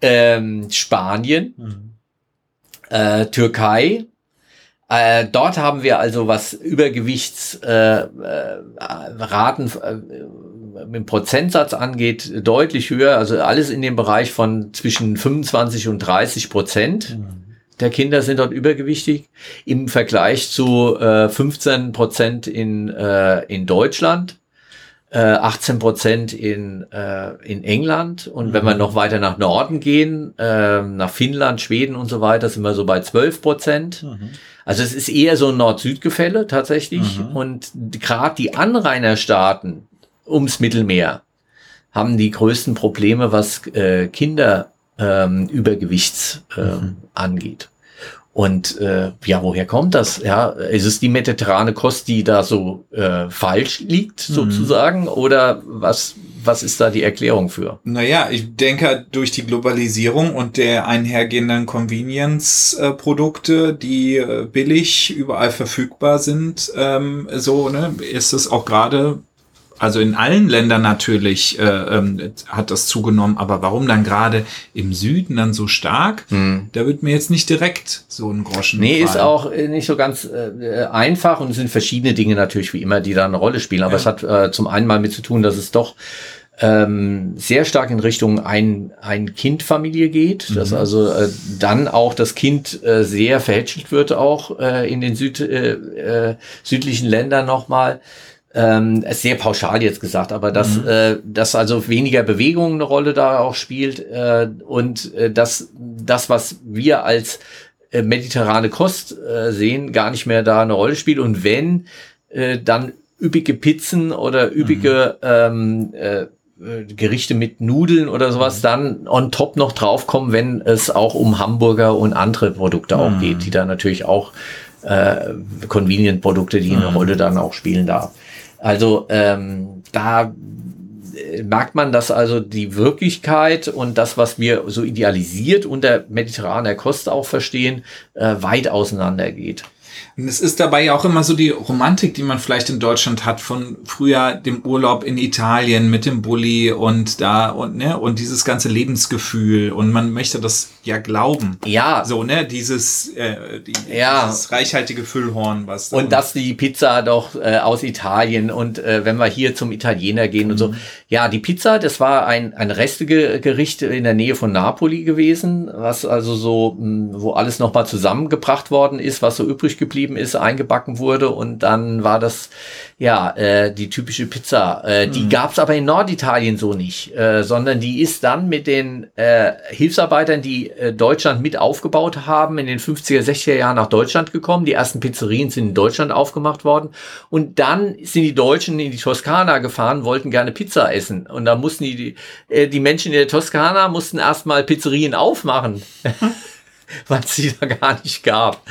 ähm, Spanien. Mhm äh, Türkei. Äh, dort haben wir also was Übergewichtsraten äh, äh, mit Prozentsatz angeht, deutlich höher. Also alles in dem Bereich von zwischen 25 und 30 Prozent. Mhm. Der Kinder sind dort übergewichtig im Vergleich zu äh, 15 Prozent in, äh, in Deutschland. 18 äh, Prozent in, äh, in England. Und mhm. wenn wir mhm. noch weiter nach Norden gehen, äh, nach Finnland, Schweden und so weiter, sind wir so bei 12 Prozent. Mhm. Also es ist eher so ein Nord-Süd-Gefälle tatsächlich. Mhm. Und gerade die Anrainerstaaten ums Mittelmeer haben die größten Probleme, was äh, Kinderübergewichts ähm, äh, mhm. angeht. Und äh, ja, woher kommt das? Ja, ist es die mediterrane Kost, die da so äh, falsch liegt, mhm. sozusagen? Oder was, was ist da die Erklärung für? Naja, ich denke, durch die Globalisierung und der einhergehenden Convenience-Produkte, die äh, billig überall verfügbar sind, ähm, so, ne, ist es auch gerade Also in allen Ländern natürlich äh, ähm, hat das zugenommen, aber warum dann gerade im Süden dann so stark? Hm. Da wird mir jetzt nicht direkt so ein Groschen. Nee, fallen. ist auch äh, nicht so ganz äh, einfach und es sind verschiedene Dinge natürlich wie immer, die da eine Rolle spielen. Aber ja. es hat äh, zum einen mal mit zu tun, dass es doch ähm, sehr stark in Richtung ein, ein Kind-Familie geht, mhm. dass also äh, dann auch das Kind äh, sehr verhätschelt wird, auch äh, in den Süd, äh, äh, südlichen Ländern nochmal. Ähm, ist sehr pauschal jetzt gesagt, aber dass, mhm. äh, dass also weniger Bewegung eine Rolle da auch spielt äh, und äh, dass das, was wir als äh, mediterrane Kost äh, sehen, gar nicht mehr da eine Rolle spielt. Und wenn, äh, dann üppige Pizzen oder üppige mhm. ähm, äh, äh, Gerichte mit Nudeln oder sowas mhm. dann on top noch draufkommen, wenn es auch um Hamburger und andere Produkte auch mhm. geht, die da natürlich auch äh, Convenient-Produkte, die eine mhm. Rolle dann auch spielen da. Also ähm, da äh, merkt man, dass also die Wirklichkeit und das, was wir so idealisiert unter mediterraner Kost auch verstehen, äh, weit auseinander geht. Und es ist dabei ja auch immer so die Romantik, die man vielleicht in Deutschland hat, von früher dem Urlaub in Italien mit dem Bulli und da und ne und dieses ganze Lebensgefühl und man möchte das ja glauben. Ja. So ne dieses äh, die, ja. dieses reichhaltige Füllhorn, was da und dass die Pizza doch äh, aus Italien und äh, wenn wir hier zum Italiener gehen mhm. und so. Ja, die Pizza, das war ein ein Restegericht in der Nähe von Napoli gewesen, was also so mh, wo alles noch mal zusammengebracht worden ist, was so übrig geblieben ist, eingebacken wurde. Und dann war das ja äh, die typische Pizza. Äh, die mhm. gab es aber in Norditalien so nicht, äh, sondern die ist dann mit den äh, Hilfsarbeitern, die äh, Deutschland mit aufgebaut haben, in den 50er, 60er Jahren nach Deutschland gekommen. Die ersten Pizzerien sind in Deutschland aufgemacht worden und dann sind die Deutschen in die Toskana gefahren, wollten gerne Pizza essen und da mussten die, äh, die Menschen in der Toskana mussten erstmal Pizzerien aufmachen. [LAUGHS] [LAUGHS] es sie da gar nicht gab.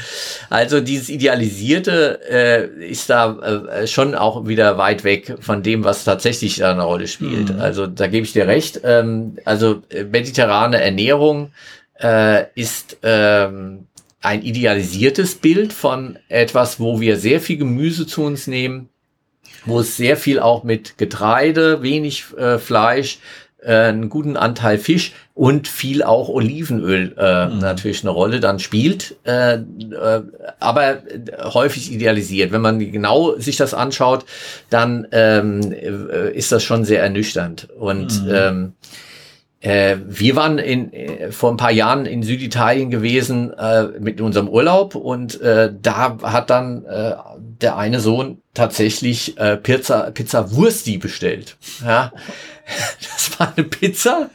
Also dieses Idealisierte äh, ist da äh, schon auch wieder weit weg von dem, was tatsächlich da eine Rolle spielt. Mhm. Also da gebe ich dir recht. Ähm, also äh, mediterrane Ernährung äh, ist ähm, ein idealisiertes Bild von etwas, wo wir sehr viel Gemüse zu uns nehmen, wo es sehr viel auch mit Getreide, wenig äh, Fleisch, einen guten Anteil Fisch und viel auch Olivenöl äh, mhm. natürlich eine Rolle dann spielt, äh, äh, aber häufig idealisiert. Wenn man genau sich das anschaut, dann ähm, äh, ist das schon sehr ernüchternd. Und mhm. ähm, äh, wir waren in, äh, vor ein paar Jahren in Süditalien gewesen äh, mit unserem Urlaub und äh, da hat dann äh, der eine Sohn tatsächlich äh, Pizza, Pizza Wursti bestellt. Ja. [LAUGHS] Das war eine Pizza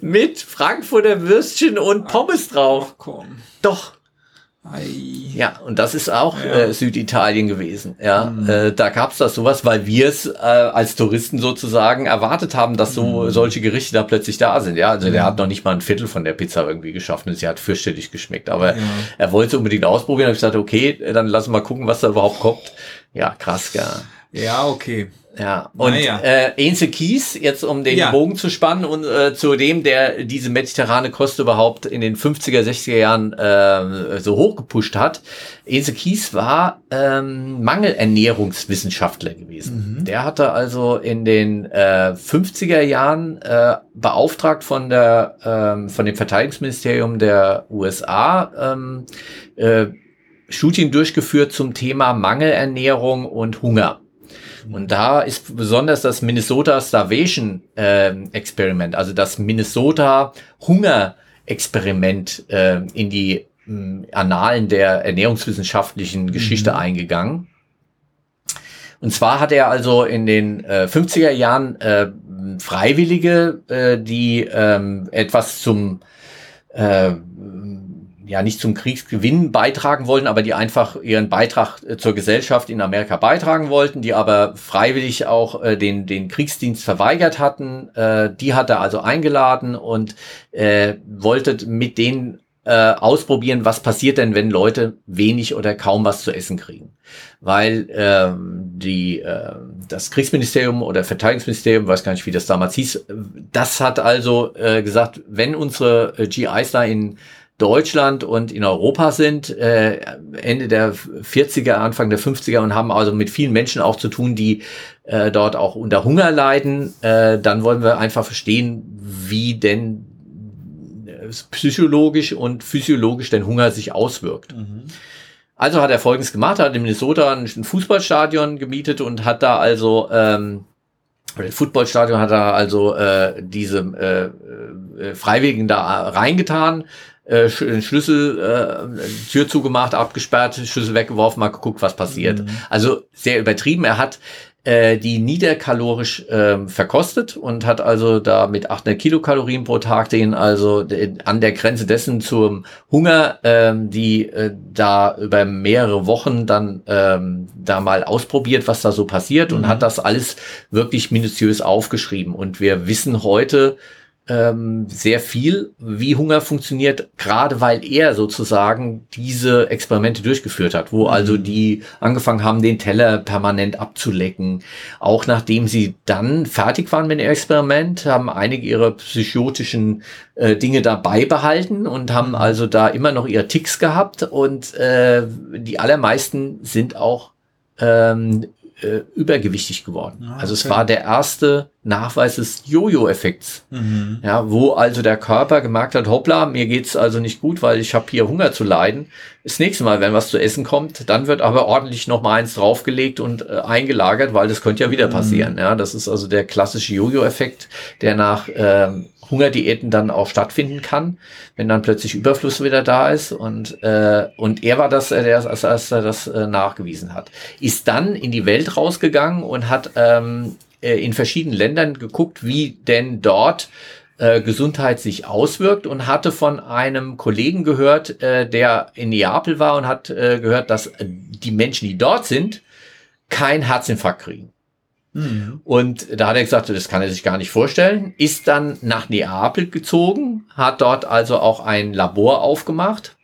mit Frankfurter Würstchen und Pommes drauf. Ach, komm. Doch. Ei. Ja, und das ist auch ja. äh, Süditalien gewesen. Ja, mhm. äh, da gab's das sowas, weil wir es äh, als Touristen sozusagen erwartet haben, dass so mhm. solche Gerichte da plötzlich da sind. Ja, also mhm. der hat noch nicht mal ein Viertel von der Pizza irgendwie geschaffen. Sie hat fürchterlich geschmeckt, aber ja. er wollte es unbedingt ausprobieren. Ich gesagt, okay, dann lassen wir mal gucken, was da überhaupt kommt. Ja, krass, ja. Ja, okay. Ja, und naja. äh, Ainse Kies, jetzt um den ja. Bogen zu spannen und äh, zu dem, der diese mediterrane Kost überhaupt in den 50er, 60er Jahren äh, so hochgepusht hat. Ainse Kies war ähm, Mangelernährungswissenschaftler gewesen. Mhm. Der hatte also in den äh, 50er Jahren äh, beauftragt von der ähm, von dem Verteidigungsministerium der USA ähm, äh, Studien durchgeführt zum Thema Mangelernährung und Hunger. Und da ist besonders das Minnesota Starvation äh, Experiment, also das Minnesota Hunger Experiment äh, in die äh, Annalen der ernährungswissenschaftlichen Geschichte mhm. eingegangen. Und zwar hat er also in den äh, 50er Jahren äh, Freiwillige, äh, die ähm, etwas zum äh, ja nicht zum Kriegsgewinn beitragen wollten, aber die einfach ihren Beitrag äh, zur Gesellschaft in Amerika beitragen wollten, die aber freiwillig auch äh, den, den Kriegsdienst verweigert hatten. Äh, die hat er also eingeladen und äh, wollte mit denen äh, ausprobieren, was passiert denn, wenn Leute wenig oder kaum was zu essen kriegen. Weil ähm, die, äh, das Kriegsministerium oder Verteidigungsministerium, weiß gar nicht, wie das damals hieß, das hat also äh, gesagt, wenn unsere äh, GIs da in Deutschland und in Europa sind, äh, Ende der 40er, Anfang der 50er und haben also mit vielen Menschen auch zu tun, die äh, dort auch unter Hunger leiden, äh, dann wollen wir einfach verstehen, wie denn äh, psychologisch und physiologisch denn Hunger sich auswirkt. Mhm. Also hat er Folgendes gemacht, er hat in Minnesota ein Fußballstadion gemietet und hat da also ähm, oder Footballstadion hat er also äh, diese äh, äh, Freiwilligen da reingetan, äh, Schlüssel, äh, Tür zugemacht, abgesperrt, Schlüssel weggeworfen, mal geguckt, was passiert. Mhm. Also sehr übertrieben. Er hat äh, die niederkalorisch äh, verkostet und hat also da mit 800 Kilokalorien pro Tag den also an der Grenze dessen zum Hunger, ähm, die äh, da über mehrere Wochen dann ähm, da mal ausprobiert, was da so passiert mhm. und hat das alles wirklich minutiös aufgeschrieben. Und wir wissen heute, ähm, sehr viel, wie Hunger funktioniert, gerade weil er sozusagen diese Experimente durchgeführt hat, wo also mhm. die angefangen haben, den Teller permanent abzulecken. Auch nachdem sie dann fertig waren mit dem Experiment, haben einige ihre psychotischen äh, Dinge dabei behalten und haben mhm. also da immer noch ihre Ticks gehabt und äh, die allermeisten sind auch ähm, äh, übergewichtig geworden. Ah, okay. Also es war der erste Nachweis des Jojo-Effekts. Mhm. Ja, wo also der Körper gemerkt hat, hoppla, mir geht's also nicht gut, weil ich habe hier Hunger zu leiden. Das nächste Mal, wenn was zu essen kommt, dann wird aber ordentlich noch mal eins draufgelegt und äh, eingelagert, weil das könnte ja wieder mhm. passieren. Mhm. Ja, das ist also der klassische Jojo-Effekt, der nach ähm, Hungerdiäten dann auch stattfinden kann, wenn dann plötzlich Überfluss wieder da ist. Und, äh, und er war das, der als erster das äh, nachgewiesen hat. Ist dann in die Welt rausgegangen und hat ähm, äh, in verschiedenen Ländern geguckt, wie denn dort äh, Gesundheit sich auswirkt und hatte von einem Kollegen gehört, äh, der in Neapel war und hat äh, gehört, dass die Menschen, die dort sind, kein Herzinfarkt kriegen. Mhm. Und da hat er gesagt, das kann er sich gar nicht vorstellen, ist dann nach Neapel gezogen, hat dort also auch ein Labor aufgemacht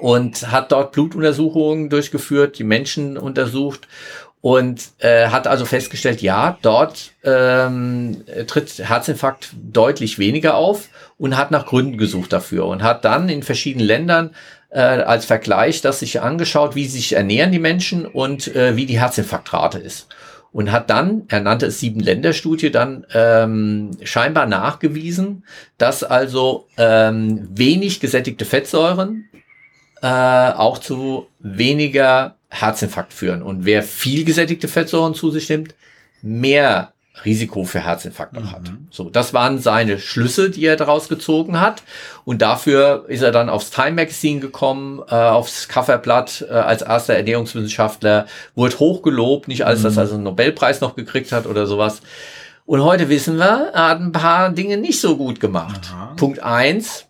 und hat dort Blutuntersuchungen durchgeführt, die Menschen untersucht und äh, hat also festgestellt, ja, dort ähm, tritt Herzinfarkt deutlich weniger auf und hat nach Gründen gesucht dafür und hat dann in verschiedenen Ländern äh, als Vergleich das sich angeschaut, wie sich ernähren die Menschen und äh, wie die Herzinfarktrate ist und hat dann, er nannte es sieben Länderstudie, dann ähm, scheinbar nachgewiesen, dass also ähm, wenig gesättigte Fettsäuren äh, auch zu weniger Herzinfarkt führen. Und wer viel gesättigte Fettsäuren zu sich nimmt, mehr Risiko für Herzinfarkt noch mhm. hat. So, das waren seine Schlüsse, die er daraus gezogen hat. Und dafür ist er dann aufs Time Magazine gekommen, äh, aufs Coverblatt äh, als erster Ernährungswissenschaftler, wurde hochgelobt, nicht als mhm. dass er also einen Nobelpreis noch gekriegt hat oder sowas. Und heute wissen wir, er hat ein paar Dinge nicht so gut gemacht. Aha. Punkt eins,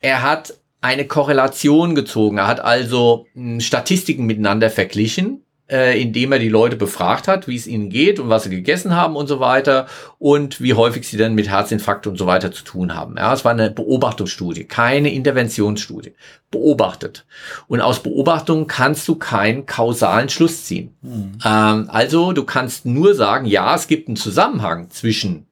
er hat eine Korrelation gezogen. Er hat also hm, Statistiken miteinander verglichen äh, indem er die Leute befragt hat, wie es ihnen geht und was sie gegessen haben und so weiter und wie häufig sie dann mit Herzinfarkt und so weiter zu tun haben. Ja, es war eine Beobachtungsstudie, keine Interventionsstudie. Beobachtet. Und aus Beobachtung kannst du keinen kausalen Schluss ziehen. Mhm. Ähm, also du kannst nur sagen, ja, es gibt einen Zusammenhang zwischen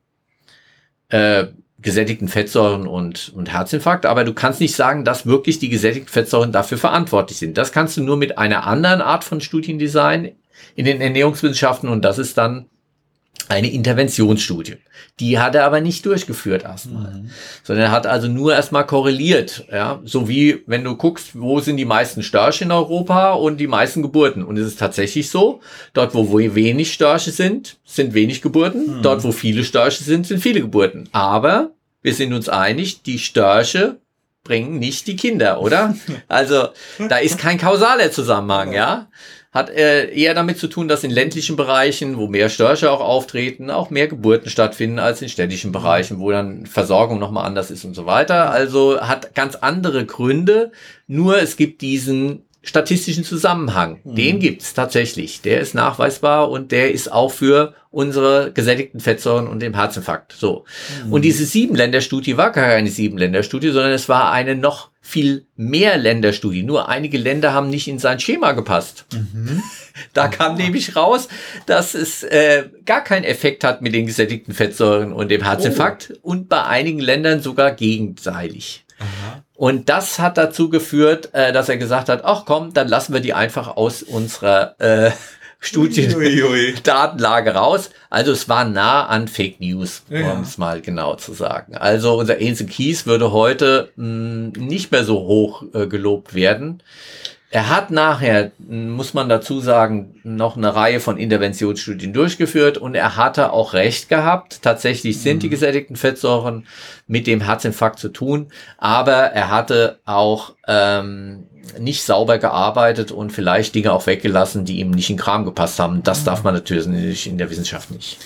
äh, gesättigten Fettsäuren und, und Herzinfarkt, aber du kannst nicht sagen, dass wirklich die gesättigten Fettsäuren dafür verantwortlich sind. Das kannst du nur mit einer anderen Art von Studiendesign in den Ernährungswissenschaften und das ist dann eine Interventionsstudie. Die hat er aber nicht durchgeführt erstmal, mhm. sondern er hat also nur erstmal korreliert, ja, so wie wenn du guckst, wo sind die meisten Störche in Europa und die meisten Geburten. Und es ist tatsächlich so, dort wo wenig Störche sind, sind wenig Geburten, mhm. dort wo viele Störche sind, sind viele Geburten. Aber wir sind uns einig, die Störche bringen nicht die Kinder, oder? [LAUGHS] Also da ist kein kausaler Zusammenhang, ja hat äh, eher damit zu tun, dass in ländlichen Bereichen, wo mehr Störche auch auftreten, auch mehr Geburten stattfinden als in städtischen Bereichen, wo dann Versorgung nochmal anders ist und so weiter. Also hat ganz andere Gründe. Nur es gibt diesen statistischen Zusammenhang. Mhm. Den gibt's tatsächlich. Der ist nachweisbar und der ist auch für unsere gesättigten Fettsäuren und den Herzinfarkt. So. Mhm. Und diese Sieben-Länder-Studie war gar keine Sieben-Länder-Studie, sondern es war eine noch viel mehr Länderstudie. Nur einige Länder haben nicht in sein Schema gepasst. Mhm. [LAUGHS] Da kam nämlich raus, dass es äh, gar keinen Effekt hat mit den gesättigten Fettsäuren und dem Herzinfarkt oh. und bei einigen Ländern sogar gegenseitig. Aha. Und das hat dazu geführt, äh, dass er gesagt hat, ach komm, dann lassen wir die einfach aus unserer äh, [LAUGHS] Studiendatenlage raus. Also es war nah an Fake News, ja. um es mal genau zu sagen. Also unser Ainsley Keys würde heute mh, nicht mehr so hoch äh, gelobt werden. Er hat nachher, muss man dazu sagen, noch eine Reihe von Interventionsstudien durchgeführt und er hatte auch recht gehabt. Tatsächlich sind mhm. die gesättigten Fettsäuren mit dem Herzinfarkt zu tun, aber er hatte auch ähm, nicht sauber gearbeitet und vielleicht Dinge auch weggelassen, die ihm nicht in Kram gepasst haben. Das darf man natürlich in der Wissenschaft nicht.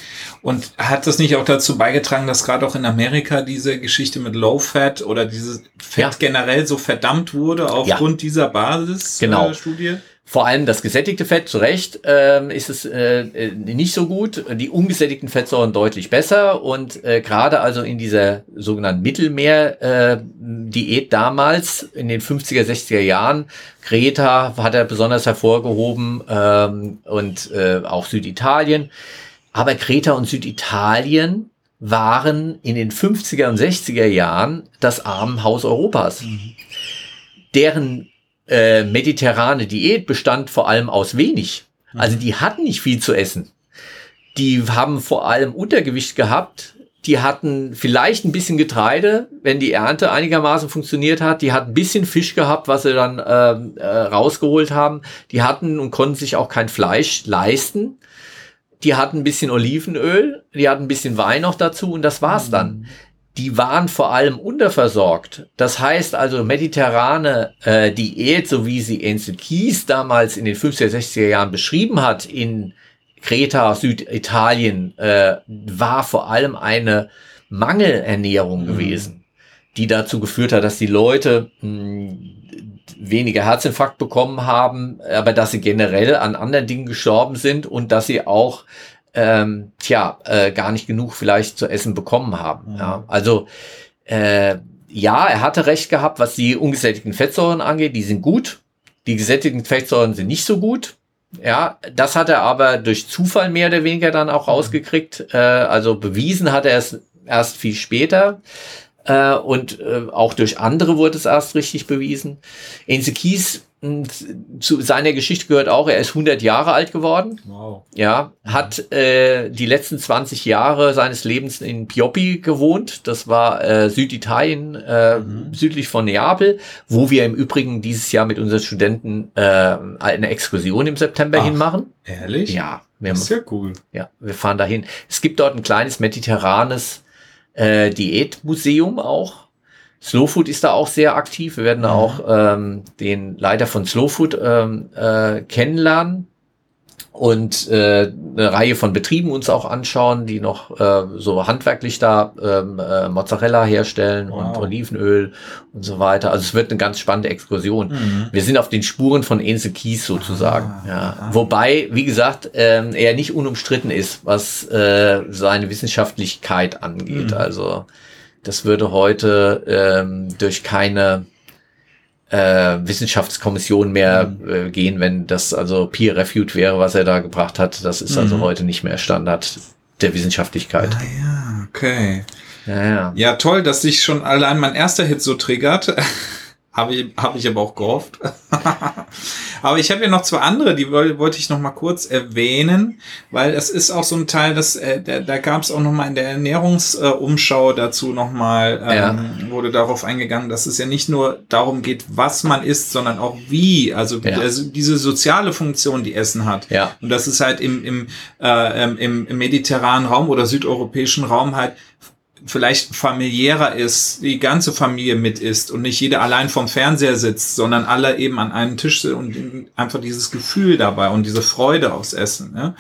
Und hat das nicht auch dazu beigetragen, dass gerade auch in Amerika diese Geschichte mit Low Fat oder dieses Fett ja. generell so verdammt wurde aufgrund ja. dieser Basisstudie? Genau. Äh, vor allem das gesättigte Fett, zu Recht, äh, ist es äh, nicht so gut. Die ungesättigten Fettsäuren deutlich besser. Und äh, gerade also in dieser sogenannten Mittelmeer-Diät äh, damals, in den 50er, 60er Jahren, Kreta hat er besonders hervorgehoben ähm, und äh, auch Süditalien. Aber Kreta und Süditalien waren in den 50er und 60er Jahren das Armenhaus Europas. Mhm. Deren äh, mediterrane Diät bestand vor allem aus wenig. Mhm. Also die hatten nicht viel zu essen. Die haben vor allem Untergewicht gehabt. Die hatten vielleicht ein bisschen Getreide, wenn die Ernte einigermaßen funktioniert hat. Die hatten ein bisschen Fisch gehabt, was sie dann äh, äh, rausgeholt haben. Die hatten und konnten sich auch kein Fleisch leisten. Die hatten ein bisschen Olivenöl, die hatten ein bisschen Wein noch dazu und das war's dann. Die waren vor allem unterversorgt. Das heißt also mediterrane äh, Diät, so wie sie Ansel Keys damals in den 50er, 60er Jahren beschrieben hat, in Kreta, Süditalien, äh, war vor allem eine Mangelernährung mhm. gewesen, die dazu geführt hat, dass die Leute mh, hm, weniger Herzinfarkt bekommen haben, aber dass sie generell an anderen Dingen gestorben sind und dass sie auch ähm, tja, äh, gar nicht genug vielleicht zu essen bekommen haben. Mhm. Ja, also äh, ja, er hatte recht gehabt, was die ungesättigten Fettsäuren angeht. Die sind gut. Die gesättigten Fettsäuren sind nicht so gut. Ja, das hat er aber durch Zufall mehr oder weniger dann auch mhm. rausgekriegt. Äh, also bewiesen hat er es erst viel später. Äh, und äh, auch durch andere wurde es erst richtig bewiesen. Ense Kies zu seiner Geschichte gehört auch, er ist 100 Jahre alt geworden. Wow. Ja, hat äh, die letzten 20 Jahre seines Lebens in Pioppi gewohnt. Das war äh, Süditalien, äh, mhm. südlich von Neapel, wo wir im Übrigen dieses Jahr mit unseren Studenten äh, eine Exkursion im September Ach, hinmachen. Ehrlich? Ja. Wir das ist ja cool. Ja, wir fahren dahin. Es gibt dort ein kleines mediterranes äh, Diätmuseum auch Slow Food ist da auch sehr aktiv. Wir werden mhm. auch ähm, den Leiter von Slow Food ähm, äh, kennenlernen und äh, eine Reihe von Betrieben uns auch anschauen, die noch äh, so handwerklich da ähm, äh, Mozzarella herstellen wow. und Olivenöl und so weiter. Also es wird eine ganz spannende Exkursion. Mhm. Wir sind auf den Spuren von Ense Kies sozusagen. Ah, ja. Ah. Wobei, wie gesagt, äh, er nicht unumstritten ist, was äh, seine Wissenschaftlichkeit angeht. Mhm. Also das würde heute ähm, durch keine äh, Wissenschaftskommission mehr mhm. äh, gehen, wenn das also peer-reviewed wäre, was er da gebracht hat. Das ist also mhm. also heute nicht mehr Standard der Wissenschaftlichkeit. Ah ja, okay. Ja, ja. ja, toll, dass sich schon allein mein erster Hit so triggert. [LAUGHS] Habe ich, hab ich aber auch gehofft. [LAUGHS] aber ich habe ja noch zwei andere, die wollte ich noch mal kurz erwähnen, weil es ist auch so ein Teil, dass äh, da, da gab es auch noch mal in der Ernährungsumschau äh, dazu noch mal ähm, ja. wurde darauf eingegangen, dass es ja nicht nur darum geht, was man isst, sondern auch wie, also, ja. also diese soziale Funktion, die Essen hat. Ja. Und das ist halt im im, äh, im im mediterranen Raum oder südeuropäischen Raum halt vielleicht familiärer ist, die ganze Familie mit ist und nicht jeder allein vom Fernseher sitzt, sondern alle eben an einem Tisch sind und einfach dieses Gefühl dabei und diese Freude aufs Essen. Ja?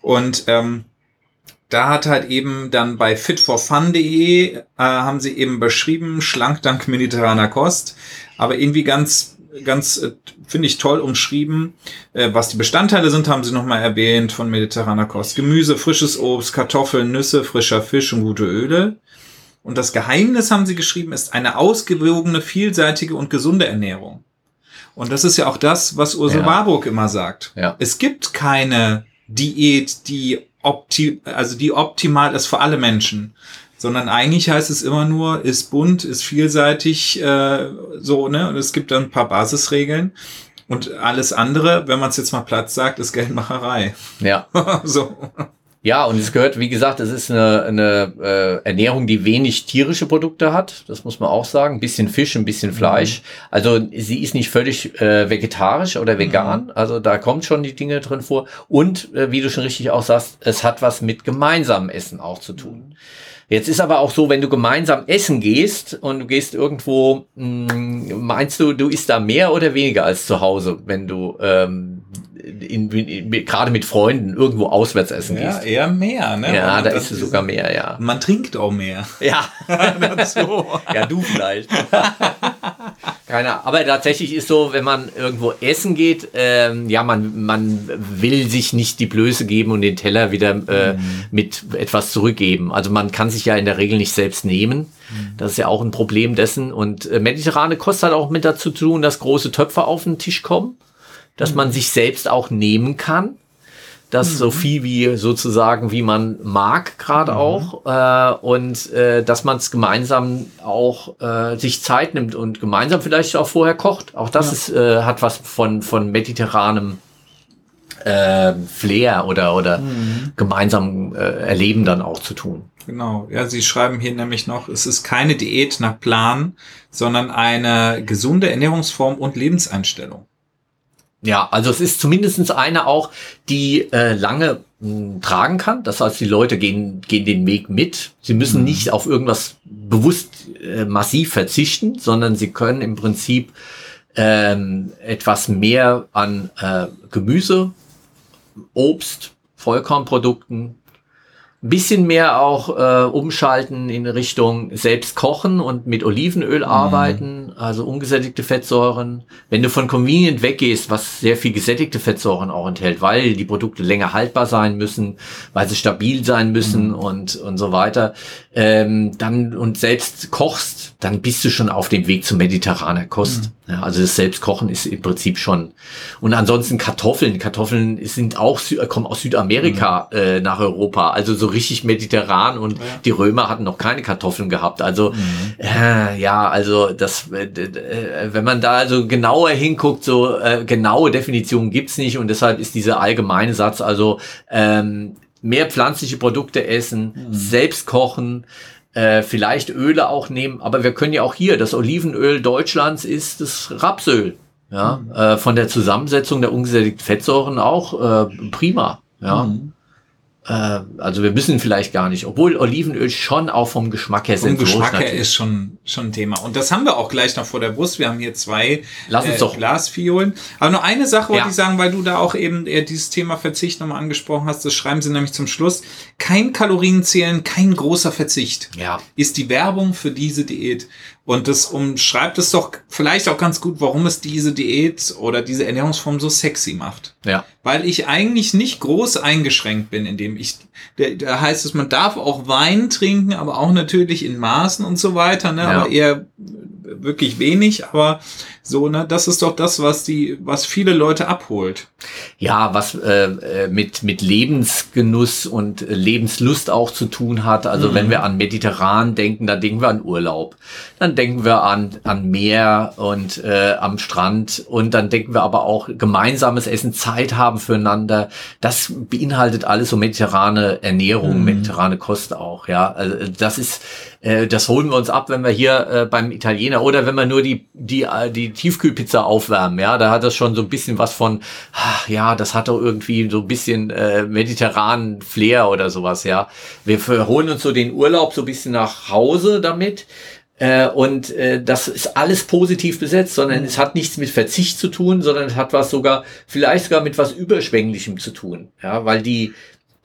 Und ähm, da hat halt eben dann bei fitforfun.de äh, haben sie eben beschrieben, schlank dank mediterraner Kost, aber irgendwie ganz ganz, äh, finde ich, toll umschrieben. Äh, was die Bestandteile sind, haben sie nochmal erwähnt von mediterraner Kost. Gemüse, frisches Obst, Kartoffeln, Nüsse, frischer Fisch und gute Öle. Und das Geheimnis, haben sie geschrieben, ist eine ausgewogene, vielseitige und gesunde Ernährung. Und das ist ja auch das, was Ursula ja. Warburg immer sagt. Ja. Es gibt keine Diät, die opti also die optimal ist für alle Menschen, sondern eigentlich heißt es immer nur, ist bunt, ist vielseitig, äh, so, ne? Und es gibt dann ein paar Basisregeln. Und alles andere, wenn man es jetzt mal Platz sagt, ist Geldmacherei. Ja. [LAUGHS] so. Ja, und es gehört, wie gesagt, es ist eine, eine äh, Ernährung, die wenig tierische Produkte hat. Das muss man auch sagen. Ein bisschen Fisch, ein bisschen Fleisch. Mhm. Also sie ist nicht völlig äh, vegetarisch oder vegan. Mhm. Also da kommt schon die Dinge drin vor. Und äh, wie du schon richtig auch sagst, es hat was mit gemeinsamem Essen auch zu tun. Mhm. Jetzt ist aber auch so, wenn du gemeinsam essen gehst und du gehst irgendwo, mh, hm, meinst du, du isst da mehr oder weniger als zu Hause, wenn du ähm, in, in, gerade mit Freunden irgendwo auswärts essen ja, gehst? eher mehr, ne? Ja, da ist es sogar mehr, ja. Man trinkt auch mehr. Ja, [LAUGHS] ja, du vielleicht. [LAUGHS] Keiner. Aber tatsächlich ist so, wenn man irgendwo essen geht, ähm, ja, man, man will sich nicht die Blöße geben und den Teller wieder äh, mhm. mit etwas zurückgeben. Also man kann sich ja in der Regel nicht selbst nehmen. Mhm. Das ist ja auch ein Problem dessen. Und äh, mediterrane Kost hat auch mit dazu zu tun, dass große Töpfe auf den Tisch kommen, dass mhm. man sich selbst auch nehmen kann das mhm. so viel wie sozusagen, wie man mag, gerade mhm. auch. Äh, und äh, dass man es gemeinsam auch äh, sich Zeit nimmt und gemeinsam vielleicht auch vorher kocht. Auch das ja. ist, äh, hat was von, von mediterranem äh, Flair oder, oder mhm. gemeinsam äh, Erleben dann auch zu tun. Genau, ja, Sie schreiben hier nämlich noch, es ist keine Diät nach Plan, sondern eine gesunde Ernährungsform und Lebenseinstellung. Ja, also es ist zumindestens eine auch, die äh, lange mh, hm, tragen kann. Das heißt, die Leute gehen, gehen den Weg mit. Sie müssen mhm. nicht auf irgendwas bewusst äh, massiv verzichten, sondern sie können im Prinzip ähm, etwas mehr an äh, Gemüse, Obst, Vollkornprodukten, bisschen mehr auch äh, umschalten in Richtung selbst kochen und mit Olivenöl mhm. arbeiten, also ungesättigte Fettsäuren. Wenn du von Convenient weggehst, was sehr viel gesättigte Fettsäuren auch enthält, weil die Produkte länger haltbar sein müssen, weil sie stabil sein müssen mhm. und, und so weiter, ähm, dann und selbst kochst, dann bist du schon auf dem Weg zu mediterraner Kost. Mhm. Ja, also das Selbstkochen ist im Prinzip schon. Und ansonsten Kartoffeln. Kartoffeln sind auch, kommen aus Südamerika mhm. äh, nach Europa. Also so richtig mediterran und ja. die Römer hatten noch keine Kartoffeln gehabt. Also mhm. äh, ja, also das, äh, äh, wenn man da also genauer hinguckt, so äh, genaue Definitionen gibt's nicht und deshalb ist dieser allgemeine Satz also ähm, mehr pflanzliche Produkte essen, mhm. selbst kochen, äh, vielleicht Öle auch nehmen, aber wir können ja auch hier, das Olivenöl Deutschlands ist das Rapsöl. Ja, mhm. äh, von der Zusammensetzung der ungesättigten Fettsäuren auch äh, prima. Ja. Mhm. Äh, also wir müssen vielleicht gar nicht, obwohl Olivenöl schon auch vom Geschmack her Vom Geschmack her ist schon schon ein Thema. Und das haben wir auch gleich noch vor der Brust. Wir haben hier zwei Lass uns äh, doch. Glasfiolen. Aber nur eine Sache wollte ja. ich sagen, weil du da auch eben eher dieses Thema Verzicht nochmal angesprochen hast. Das schreiben sie nämlich zum Schluss. Kein Kalorienzählen, kein großer Verzicht. Ja. Ist die Werbung für diese Diät. Und das umschreibt es doch vielleicht auch ganz gut, warum es diese Diät oder diese Ernährungsform so sexy macht. Ja. Weil ich eigentlich nicht groß eingeschränkt bin, indem ich, da, heißt es, man darf auch Wein trinken, aber auch natürlich in Maßen und so weiter, ne? Ja. aber eher wirklich wenig, aber so, ne, das ist doch das, was die, was viele Leute abholt. Ja, was äh, äh mit, mit Lebensgenuss und Lebenslust auch zu tun hat. Also mhm. wenn wir an mediterran denken, dann denken wir an Urlaub. Dann denken wir an, an Meer und äh, am Strand und dann denken wir aber auch gemeinsames Essen, Zeit haben füreinander. Das beinhaltet alles so mediterrane Ernährung, mhm. mediterrane Kost auch, ja. Also das ist, äh, das holen wir uns ab, wenn wir hier äh, beim Italiener oder wenn wir nur die, die, äh, die Tiefkühlpizza aufwärmen, ja, da hat das schon so ein bisschen was von, ach, ja, das hat doch irgendwie so ein bisschen äh, mediterranen Flair oder sowas, ja. Wir holen uns so den Urlaub so ein bisschen nach Hause damit. Äh, und äh, das ist alles positiv besetzt, sondern mhm. es hat nichts mit Verzicht zu tun, sondern es hat was sogar, vielleicht sogar mit was Überschwänglichem zu tun. Ja, weil die,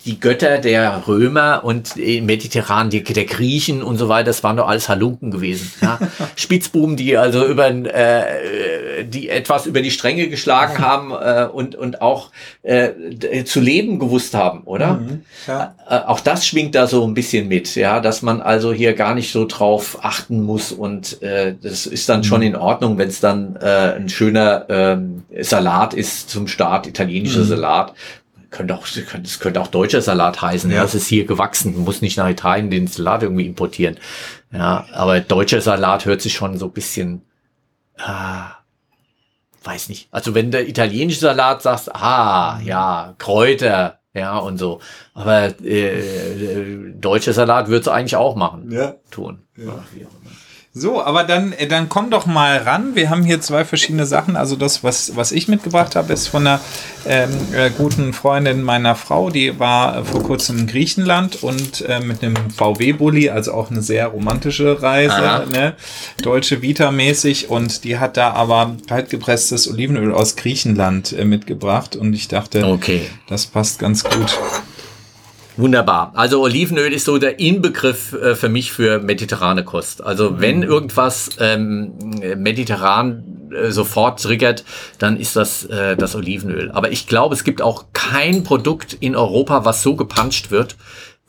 die Götter der Römer und im Mediterran, die, der Griechen und so weiter, das waren doch alles Halunken gewesen. Ja? [LAUGHS] Spitzbuben, die also über äh, die etwas über die Stränge geschlagen [LAUGHS] haben äh, und, und auch äh, zu leben gewusst haben, oder? Mhm, ja. äh, auch das schwingt da so ein bisschen mit, ja, dass man also hier gar nicht so drauf achten muss und äh, das ist dann mhm. schon in Ordnung, wenn es dann äh, ein schöner äh, Salat ist zum Start, italienischer mhm. Salat könnte auch, das könnte auch deutscher Salat heißen. Ja. Das ist hier gewachsen. Man muss nicht nach Italien den Salat irgendwie importieren. Ja, aber deutscher Salat hört sich schon so ein bisschen, ah, weiß nicht. Also wenn der italienische Salat sagst, ah, ja, Kräuter, ja, und so. Aber äh, äh deutscher Salat würde es eigentlich auch machen. Ja. Tun. Ja. So, aber dann, äh, dann komm doch mal ran. Wir haben hier zwei verschiedene Sachen. Also das, was, was ich mitgebracht habe, ist von einer ähm, äh, guten Freundin meiner Frau. Die war äh, vor kurzem in Griechenland und äh, mit einem VW-Bully, also auch eine sehr romantische Reise, ne? deutsche Vita-mäßig. Und die hat da aber kaltgepresstes Olivenöl aus Griechenland mitgebracht. Und ich dachte, okay. das passt ganz gut. Wunderbar. Also Olivenöl ist so der Inbegriff äh, für mich für mediterrane Kost. Also mhm. wenn irgendwas ähm, mediterran äh, sofort triggert, dann ist das äh, das Olivenöl. Aber ich glaube, es gibt auch kein Produkt in Europa, was so gepanscht wird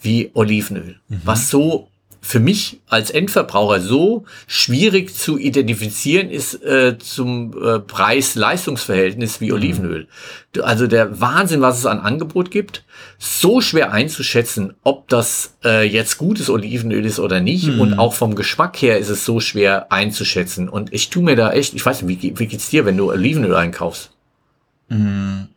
wie Olivenöl. Mhm. Was so für mich als Endverbraucher so schwierig zu identifizieren ist äh, zum äh, Preis-Leistungsverhältnis wie mhm. Olivenöl. Also der Wahnsinn, was es an Angebot gibt, so schwer einzuschätzen, ob das äh, jetzt gutes Olivenöl ist oder nicht. Mhm. Und auch vom Geschmack her ist es so schwer einzuschätzen. Und ich tu mir da echt, ich weiß nicht, wie, wie geht's dir, wenn du Olivenöl einkaufst? Mhm.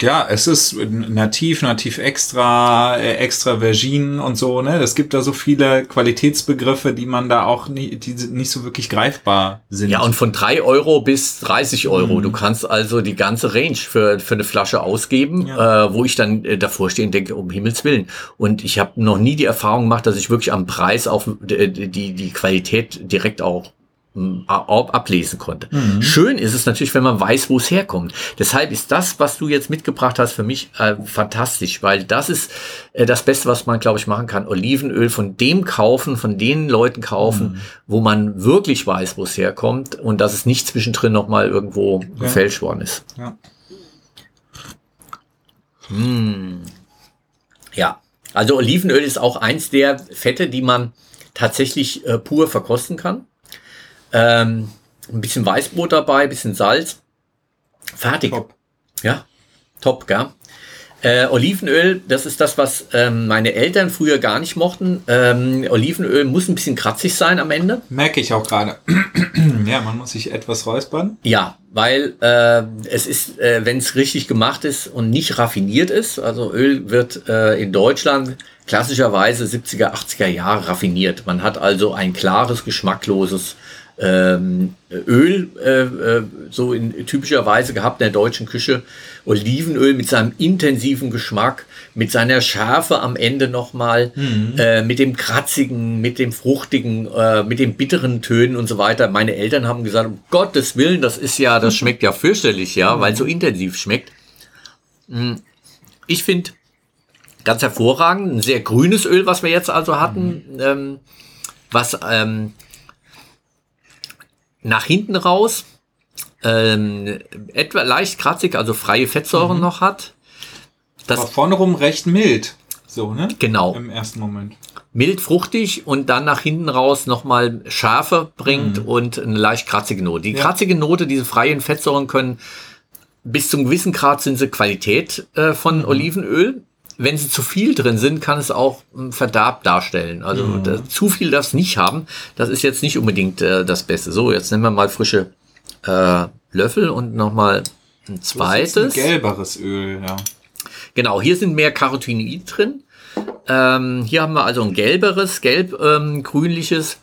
Ja, es ist nativ, nativ extra, äh, extra Vergin und so, ne? Es gibt da so viele Qualitätsbegriffe, die man da auch nicht, die nicht so wirklich greifbar sind. Ja, und von drei Euro bis 30 Euro. Mhm. Du kannst also die ganze Range für, für eine Flasche ausgeben, ja. äh, wo ich dann äh, davor stehe und denke, um Himmels Willen. Und ich habe noch nie die Erfahrung gemacht, dass ich wirklich am Preis auf äh, die, die Qualität direkt auch ablesen konnte. Mhm. Schön ist es natürlich, wenn man weiß, wo es herkommt. Deshalb ist das, was du jetzt mitgebracht hast, für mich äh, fantastisch, weil das ist äh, das Beste, was man, glaube ich, machen kann. Olivenöl von dem kaufen, von den Leuten kaufen, mhm. wo man wirklich weiß, wo es herkommt und dass es nicht zwischendrin nochmal irgendwo ja. gefälscht worden ist. Ja. Hm. ja, also Olivenöl ist auch eins der Fette, die man tatsächlich äh, pur verkosten kann. Ähm, ein bisschen Weißbrot dabei, ein bisschen Salz. Fertig. Top. Ja, top, gell? Äh, Olivenöl, das ist das, was ähm, meine Eltern früher gar nicht mochten. Ähm, Olivenöl muss ein bisschen kratzig sein am Ende. Merke ich auch gerade. [CLEARS THROAT] ja, man muss sich etwas räuspern. Ja, weil äh, es ist, äh, wenn es richtig gemacht ist und nicht raffiniert ist, also Öl wird äh, in Deutschland klassischerweise 70er, 80er Jahre raffiniert. Man hat also ein klares, geschmackloses ähm, Öl, äh, äh, so in typischer Weise gehabt in der deutschen Küche. Olivenöl mit seinem intensiven Geschmack, mit seiner Schärfe am Ende nochmal, mhm. äh, mit dem kratzigen, mit dem fruchtigen, äh, mit den bitteren Tönen und so weiter. Meine Eltern haben gesagt, um Gottes Willen, das ist ja, das schmeckt ja fürchterlich, ja, mhm. weil es so intensiv schmeckt. Hm. Ich finde ganz hervorragend, ein sehr grünes Öl, was wir jetzt also hatten, mhm. ähm, was ähm, nach hinten raus ähm, etwa leicht kratzig, also freie Fettsäuren mhm. noch hat. Das Aber vorne rum recht mild. So, ne? Genau. Im ersten Moment. Mild, fruchtig und dann nach hinten raus nochmal Schärfe bringt mhm. und eine leicht kratzige Note. Die ja. kratzige Note, diese freien Fettsäuren können bis zum gewissen Grad sind sie Qualität äh, von mhm. Olivenöl wenn sie zu viel drin sind, kann es auch Verdarb darstellen. Also mhm. da, zu viel darf es nicht haben. Das ist jetzt nicht unbedingt äh, das Beste. So, jetzt nehmen wir mal frische äh, Löffel und nochmal ein zweites. Ein gelberes Öl, ja. Genau, hier sind mehr Carotinoid drin. Ähm, hier haben wir also ein gelberes, gelb-grünliches.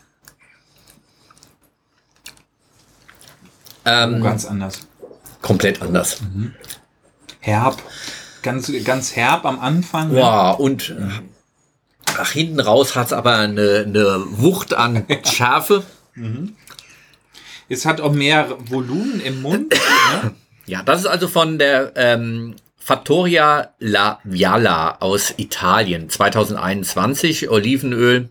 Ähm, oh, ganz anders. Komplett anders. Mhm. Herb ganz, ganz herb am Anfang. Ja, und nach hinten raus hat es aber eine, eine Wucht an Schärfe. Mhm. Es hat auch mehr Volumen im Mund. ne? [CLEARS THROAT] Ja, das ist also von der ähm, Fattoria La Viala aus Italien 2021 Olivenöl,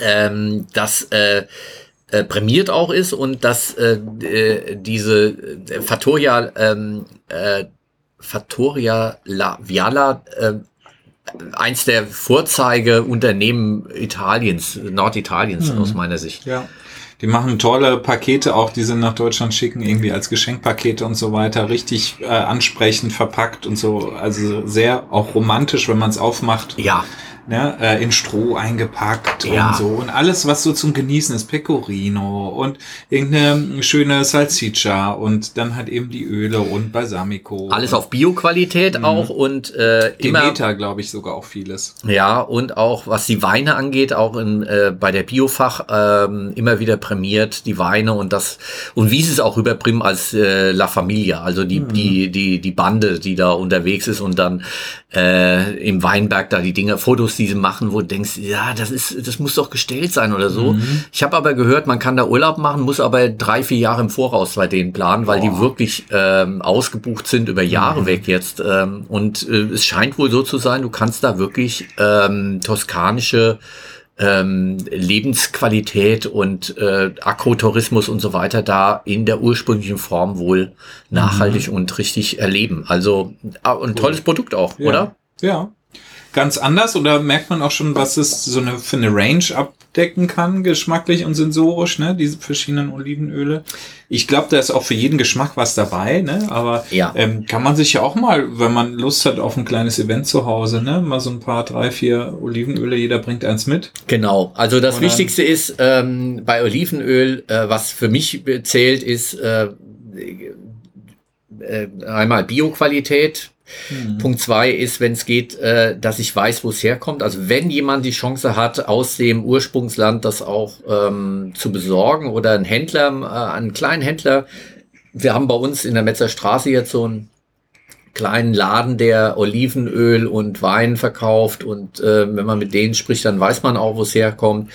ähm, das äh, äh, prämiert auch ist und dass äh, äh diese Fattoria ähm, äh, Fattoria La Viala, äh, eins der Vorzeigeunternehmen Italiens, Norditaliens mhm. aus meiner Sicht. Ja. Die machen tolle Pakete auch, die sie nach Deutschland schicken, irgendwie als Geschenkpakete und so weiter, richtig äh, ansprechend verpackt und so. Also sehr auch romantisch, wenn man es aufmacht. Ja ne, äh, in Stroh eingepackt Ja. und so. Und alles, was so zum Genießen ist, Pecorino und irgendeine schöne Salsiccia und dann halt eben die Öle und Balsamico. Alles auf Bioqualität auch und äh, immer Demeter, glaube ich, sogar auch vieles. Ja, und auch was die Weine angeht, auch in, äh, bei der Biofach ähm, immer wieder prämiert die Weine und das und wie sie es auch rüberbringen als äh, La Familia, also die, die, die, die Bande, die da unterwegs ist und dann äh, im Weinberg da die Dinge, Fotos, die sie machen, wo du denkst, ja, das ist, das muss doch gestellt sein oder so. Ich habe aber gehört, man kann da Urlaub machen, muss aber drei, vier Jahre im Voraus bei denen planen, weil die wirklich ähm, ausgebucht sind über Jahre weg jetzt. Ähm, und äh, es scheint wohl so zu sein, du kannst da wirklich ähm, toskanische ähm, Lebensqualität und äh, Agrotourismus und so weiter da in der ursprünglichen Form wohl nachhaltig und richtig erleben. Also ah, ein tolles Produkt auch, Ja. oder? Ja. Ganz anders oder merkt man auch schon, was es so eine für eine Range abdecken kann, geschmacklich und sensorisch, ne? Diese verschiedenen Olivenöle. Ich glaube, da ist auch für jeden Geschmack was dabei, ne? Aber Ja. ähm, kann man sich ja auch mal, wenn man Lust hat auf ein kleines Event zu Hause, ne? Mal so ein paar, drei, vier Olivenöle, jeder bringt eins mit. Genau. Also das Oder- Wichtigste ist ähm, bei Olivenöl, äh, was für mich zählt, ist äh, äh, einmal Bioqualität. Punkt zwei ist, wenn es geht, äh, dass ich weiß, wo es herkommt. Also wenn jemand die Chance hat, aus dem Ursprungsland das auch ähm, zu besorgen oder ein Händler, äh, einen kleinen Händler. Wir haben bei uns in der Metzerstraße jetzt so einen kleinen Laden, der Olivenöl und Wein verkauft und äh, wenn man mit denen spricht, dann weiß man auch, wo es herkommt.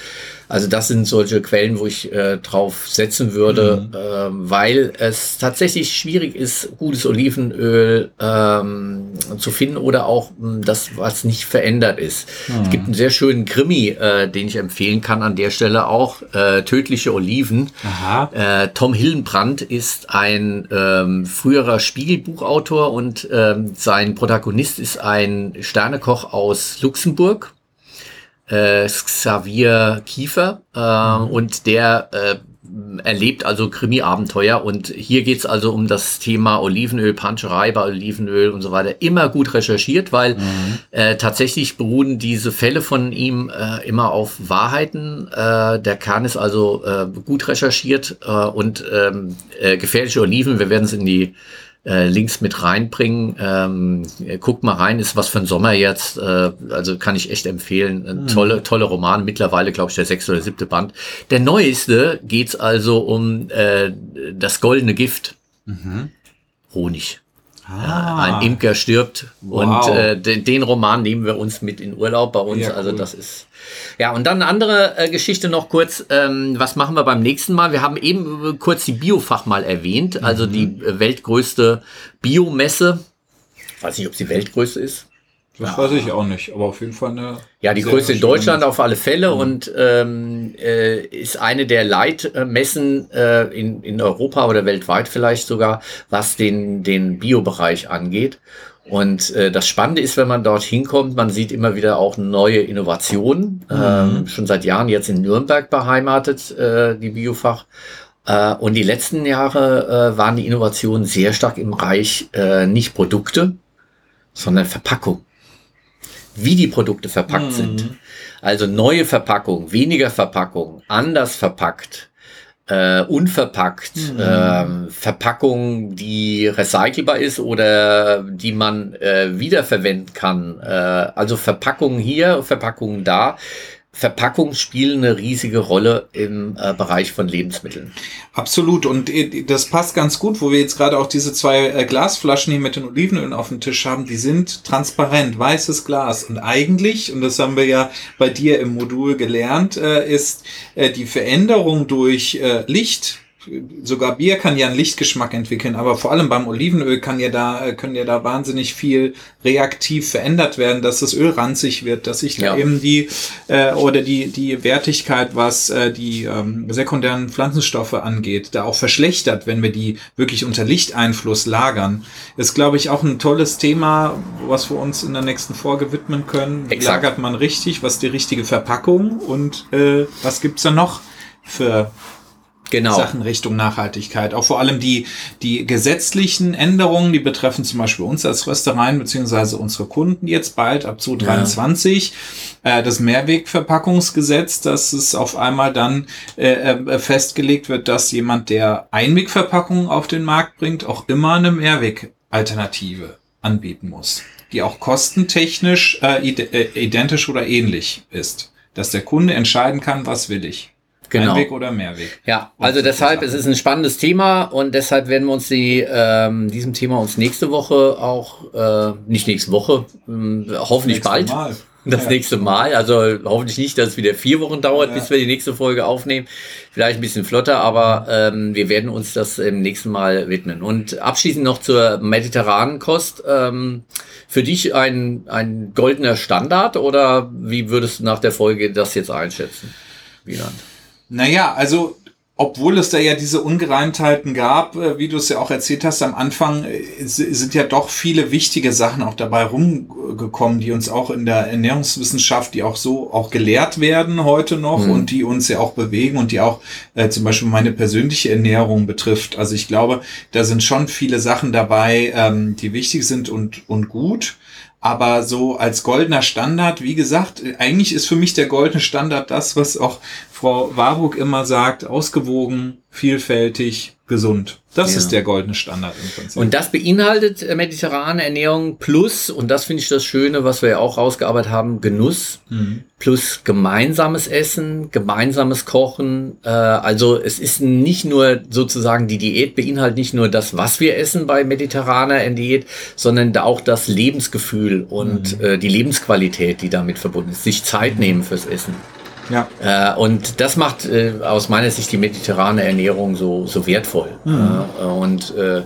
Also das sind solche Quellen, wo ich äh, drauf setzen würde, ähm, weil es tatsächlich schwierig ist, gutes Olivenöl ähm, zu finden oder auch mh, das, was nicht verändert ist. Es gibt einen sehr schönen Krimi, äh, den ich empfehlen kann an der Stelle auch, äh, Tödliche Oliven. Aha. Äh, Tom Hillenbrand ist ein ähm, früherer Spiegelbuchautor und ähm, sein Protagonist ist ein Sternekoch aus Luxemburg, äh, Xavier Kiefer, äh, und der äh, erlebt also Krimi-Abenteuer und hier geht's also um das Thema Olivenöl, Panscherei bei Olivenöl und so weiter. Immer gut recherchiert, weil äh, tatsächlich beruhen diese Fälle von ihm äh, immer auf Wahrheiten. Äh, der Kern ist also äh, gut recherchiert äh, und ähm, äh, gefährliche Oliven, wir werden es in die äh, Links mit reinbringen. Ähm, äh, guckt mal rein, ist was für ein Sommer jetzt. Äh, also kann ich echt empfehlen. Ein tolle, tolle Roman. Mittlerweile, glaube ich, der sechste oder siebte Band. Der neueste geht's also um äh, das goldene Gift. Honig. Ah. Ein Imker stirbt Wow. und äh, den, den Roman nehmen wir uns mit in Urlaub bei uns. Ja, Also cool. das ist ja und dann eine andere äh, Geschichte noch kurz. Ähm, was machen wir beim nächsten Mal? Wir haben eben äh, kurz die Biofach mal erwähnt, also Mhm. die äh, weltgrößte Biomesse. Weiß nicht, ob sie weltgrößte ist. Das weiß ich auch nicht, aber auf jeden Fall eine. Ja, die größte in Deutschland auf alle Fälle und ähm, äh, ist eine der Leitmessen äh, in, in Europa oder weltweit vielleicht sogar, was den, den Biobereich angeht. Und äh, das Spannende ist, wenn man dort hinkommt, man sieht immer wieder auch neue Innovationen. Ähm, schon seit Jahren jetzt in Nürnberg beheimatet, äh, die Biofach. Äh, und die letzten Jahre äh, waren die Innovationen sehr stark im Bereich äh, nicht Produkte, sondern Verpackung wie die Produkte verpackt sind. Also neue Verpackung, weniger Verpackung, anders verpackt, äh, unverpackt, ähm, Verpackung, die recycelbar ist oder die man äh, wiederverwenden kann. Äh, also Verpackungen hier, Verpackungen da. Verpackungen spielen eine riesige Rolle im äh, Bereich von Lebensmitteln. Absolut. Und äh, das passt ganz gut, wo wir jetzt gerade auch diese zwei äh, Glasflaschen hier mit den Olivenölen auf dem Tisch haben. Die sind transparent, weißes Glas. Und eigentlich, und das haben wir ja bei dir im Modul gelernt, äh, ist äh, die Veränderung durch Licht. Sogar Bier kann ja einen Lichtgeschmack entwickeln, aber vor allem beim Olivenöl kann ja da, äh, können ja da wahnsinnig viel reaktiv verändert werden, dass das Öl ranzig wird, dass sich da Ja. eben die äh, oder die die Wertigkeit, was äh, die ähm, sekundären Pflanzenstoffe angeht, da auch verschlechtert, wenn wir die wirklich unter Lichteinfluss lagern. Ist, glaube ich, auch ein tolles Thema, was wir uns in der nächsten Folge widmen können. Wie Exakt. lagert man richtig? Was die richtige Verpackung? Und äh, was gibt's da noch für Genau. Sachen Richtung Nachhaltigkeit. Auch vor allem die, die gesetzlichen Änderungen, die betreffen zum Beispiel uns als Röstereien beziehungsweise unsere Kunden jetzt bald ab 2023. Ja. Äh, das Mehrwegverpackungsgesetz, dass es auf einmal dann äh, äh, festgelegt wird, dass jemand, der Einwegverpackungen auf den Markt bringt, auch immer eine Mehrwegalternative anbieten muss, die auch kostentechnisch äh, identisch oder ähnlich ist. Dass der Kunde entscheiden kann, was will ich. Genau. Einweg oder Mehrweg. Ja, also deshalb, es ist ein spannendes Thema und deshalb werden wir uns die, ähm, diesem Thema uns nächste Woche auch, äh, nicht nächste Woche, äh, hoffentlich nächste bald. Mal. Das ja. nächste Mal. Also hoffentlich nicht, dass es wieder vier Wochen dauert, ja. bis wir die nächste Folge aufnehmen. Vielleicht ein bisschen flotter, aber ähm, wir werden uns das im nächsten Mal widmen. Und abschließend noch zur mediterranen Kost. Ähm, für dich ein, ein goldener Standard oder wie würdest du nach der Folge das jetzt einschätzen? Wieland? Naja, also obwohl es da ja diese Ungereimtheiten gab, äh, wie du es ja auch erzählt hast, am Anfang äh, sind ja doch viele wichtige Sachen auch dabei rumgekommen, die uns auch in der Ernährungswissenschaft, die auch so auch gelehrt werden heute noch mhm. und die uns ja auch bewegen und die auch äh, zum Beispiel meine persönliche Ernährung betrifft. Also ich glaube, da sind schon viele Sachen dabei, ähm, die wichtig sind und, und gut. Aber so als goldener Standard, wie gesagt, eigentlich ist für mich der goldene Standard das, was auch Frau Warburg immer sagt, ausgewogen, vielfältig, gesund. Das ja. ist der goldene Standard im Prinzip. Und das beinhaltet äh, mediterrane Ernährung plus, und das finde ich das Schöne, was wir ja auch rausgearbeitet haben, Genuss mhm. plus gemeinsames Essen, gemeinsames Kochen. Äh, also es ist nicht nur sozusagen die Diät beinhaltet nicht nur das, was wir essen bei mediterraner Diät, sondern auch das Lebensgefühl und mhm. äh, die Lebensqualität, die damit verbunden ist. Sich Zeit nehmen fürs Essen. Ja. Äh, und das macht äh, aus meiner Sicht die mediterrane Ernährung so, so wertvoll. Mhm. Äh, und äh,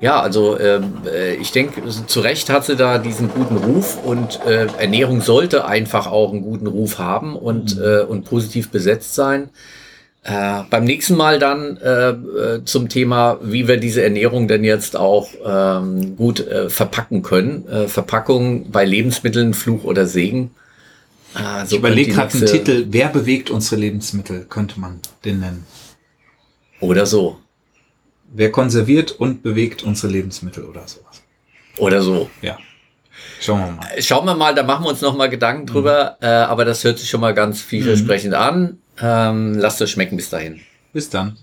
ja, also ähm, äh, ich denke, zu Recht hat sie da diesen guten Ruf und äh, Ernährung sollte einfach auch einen guten Ruf haben und, mhm. äh, und positiv besetzt sein. Äh, beim nächsten Mal dann äh, zum Thema, wie wir diese Ernährung denn jetzt auch ähm, gut äh, verpacken können. Verpackung bei Lebensmitteln, Fluch oder Segen. Ah, so ich überlege gerade einen Titel, wer bewegt unsere Lebensmittel, könnte man den nennen. Oder so. Wer konserviert und bewegt unsere Lebensmittel oder sowas. Oder so. Ja. Schauen wir mal. Schauen wir mal, da machen wir uns noch mal Gedanken drüber. Mhm. Äh, aber das hört sich schon mal ganz vielversprechend mhm. an. Ähm, lasst es schmecken bis dahin. Bis dann.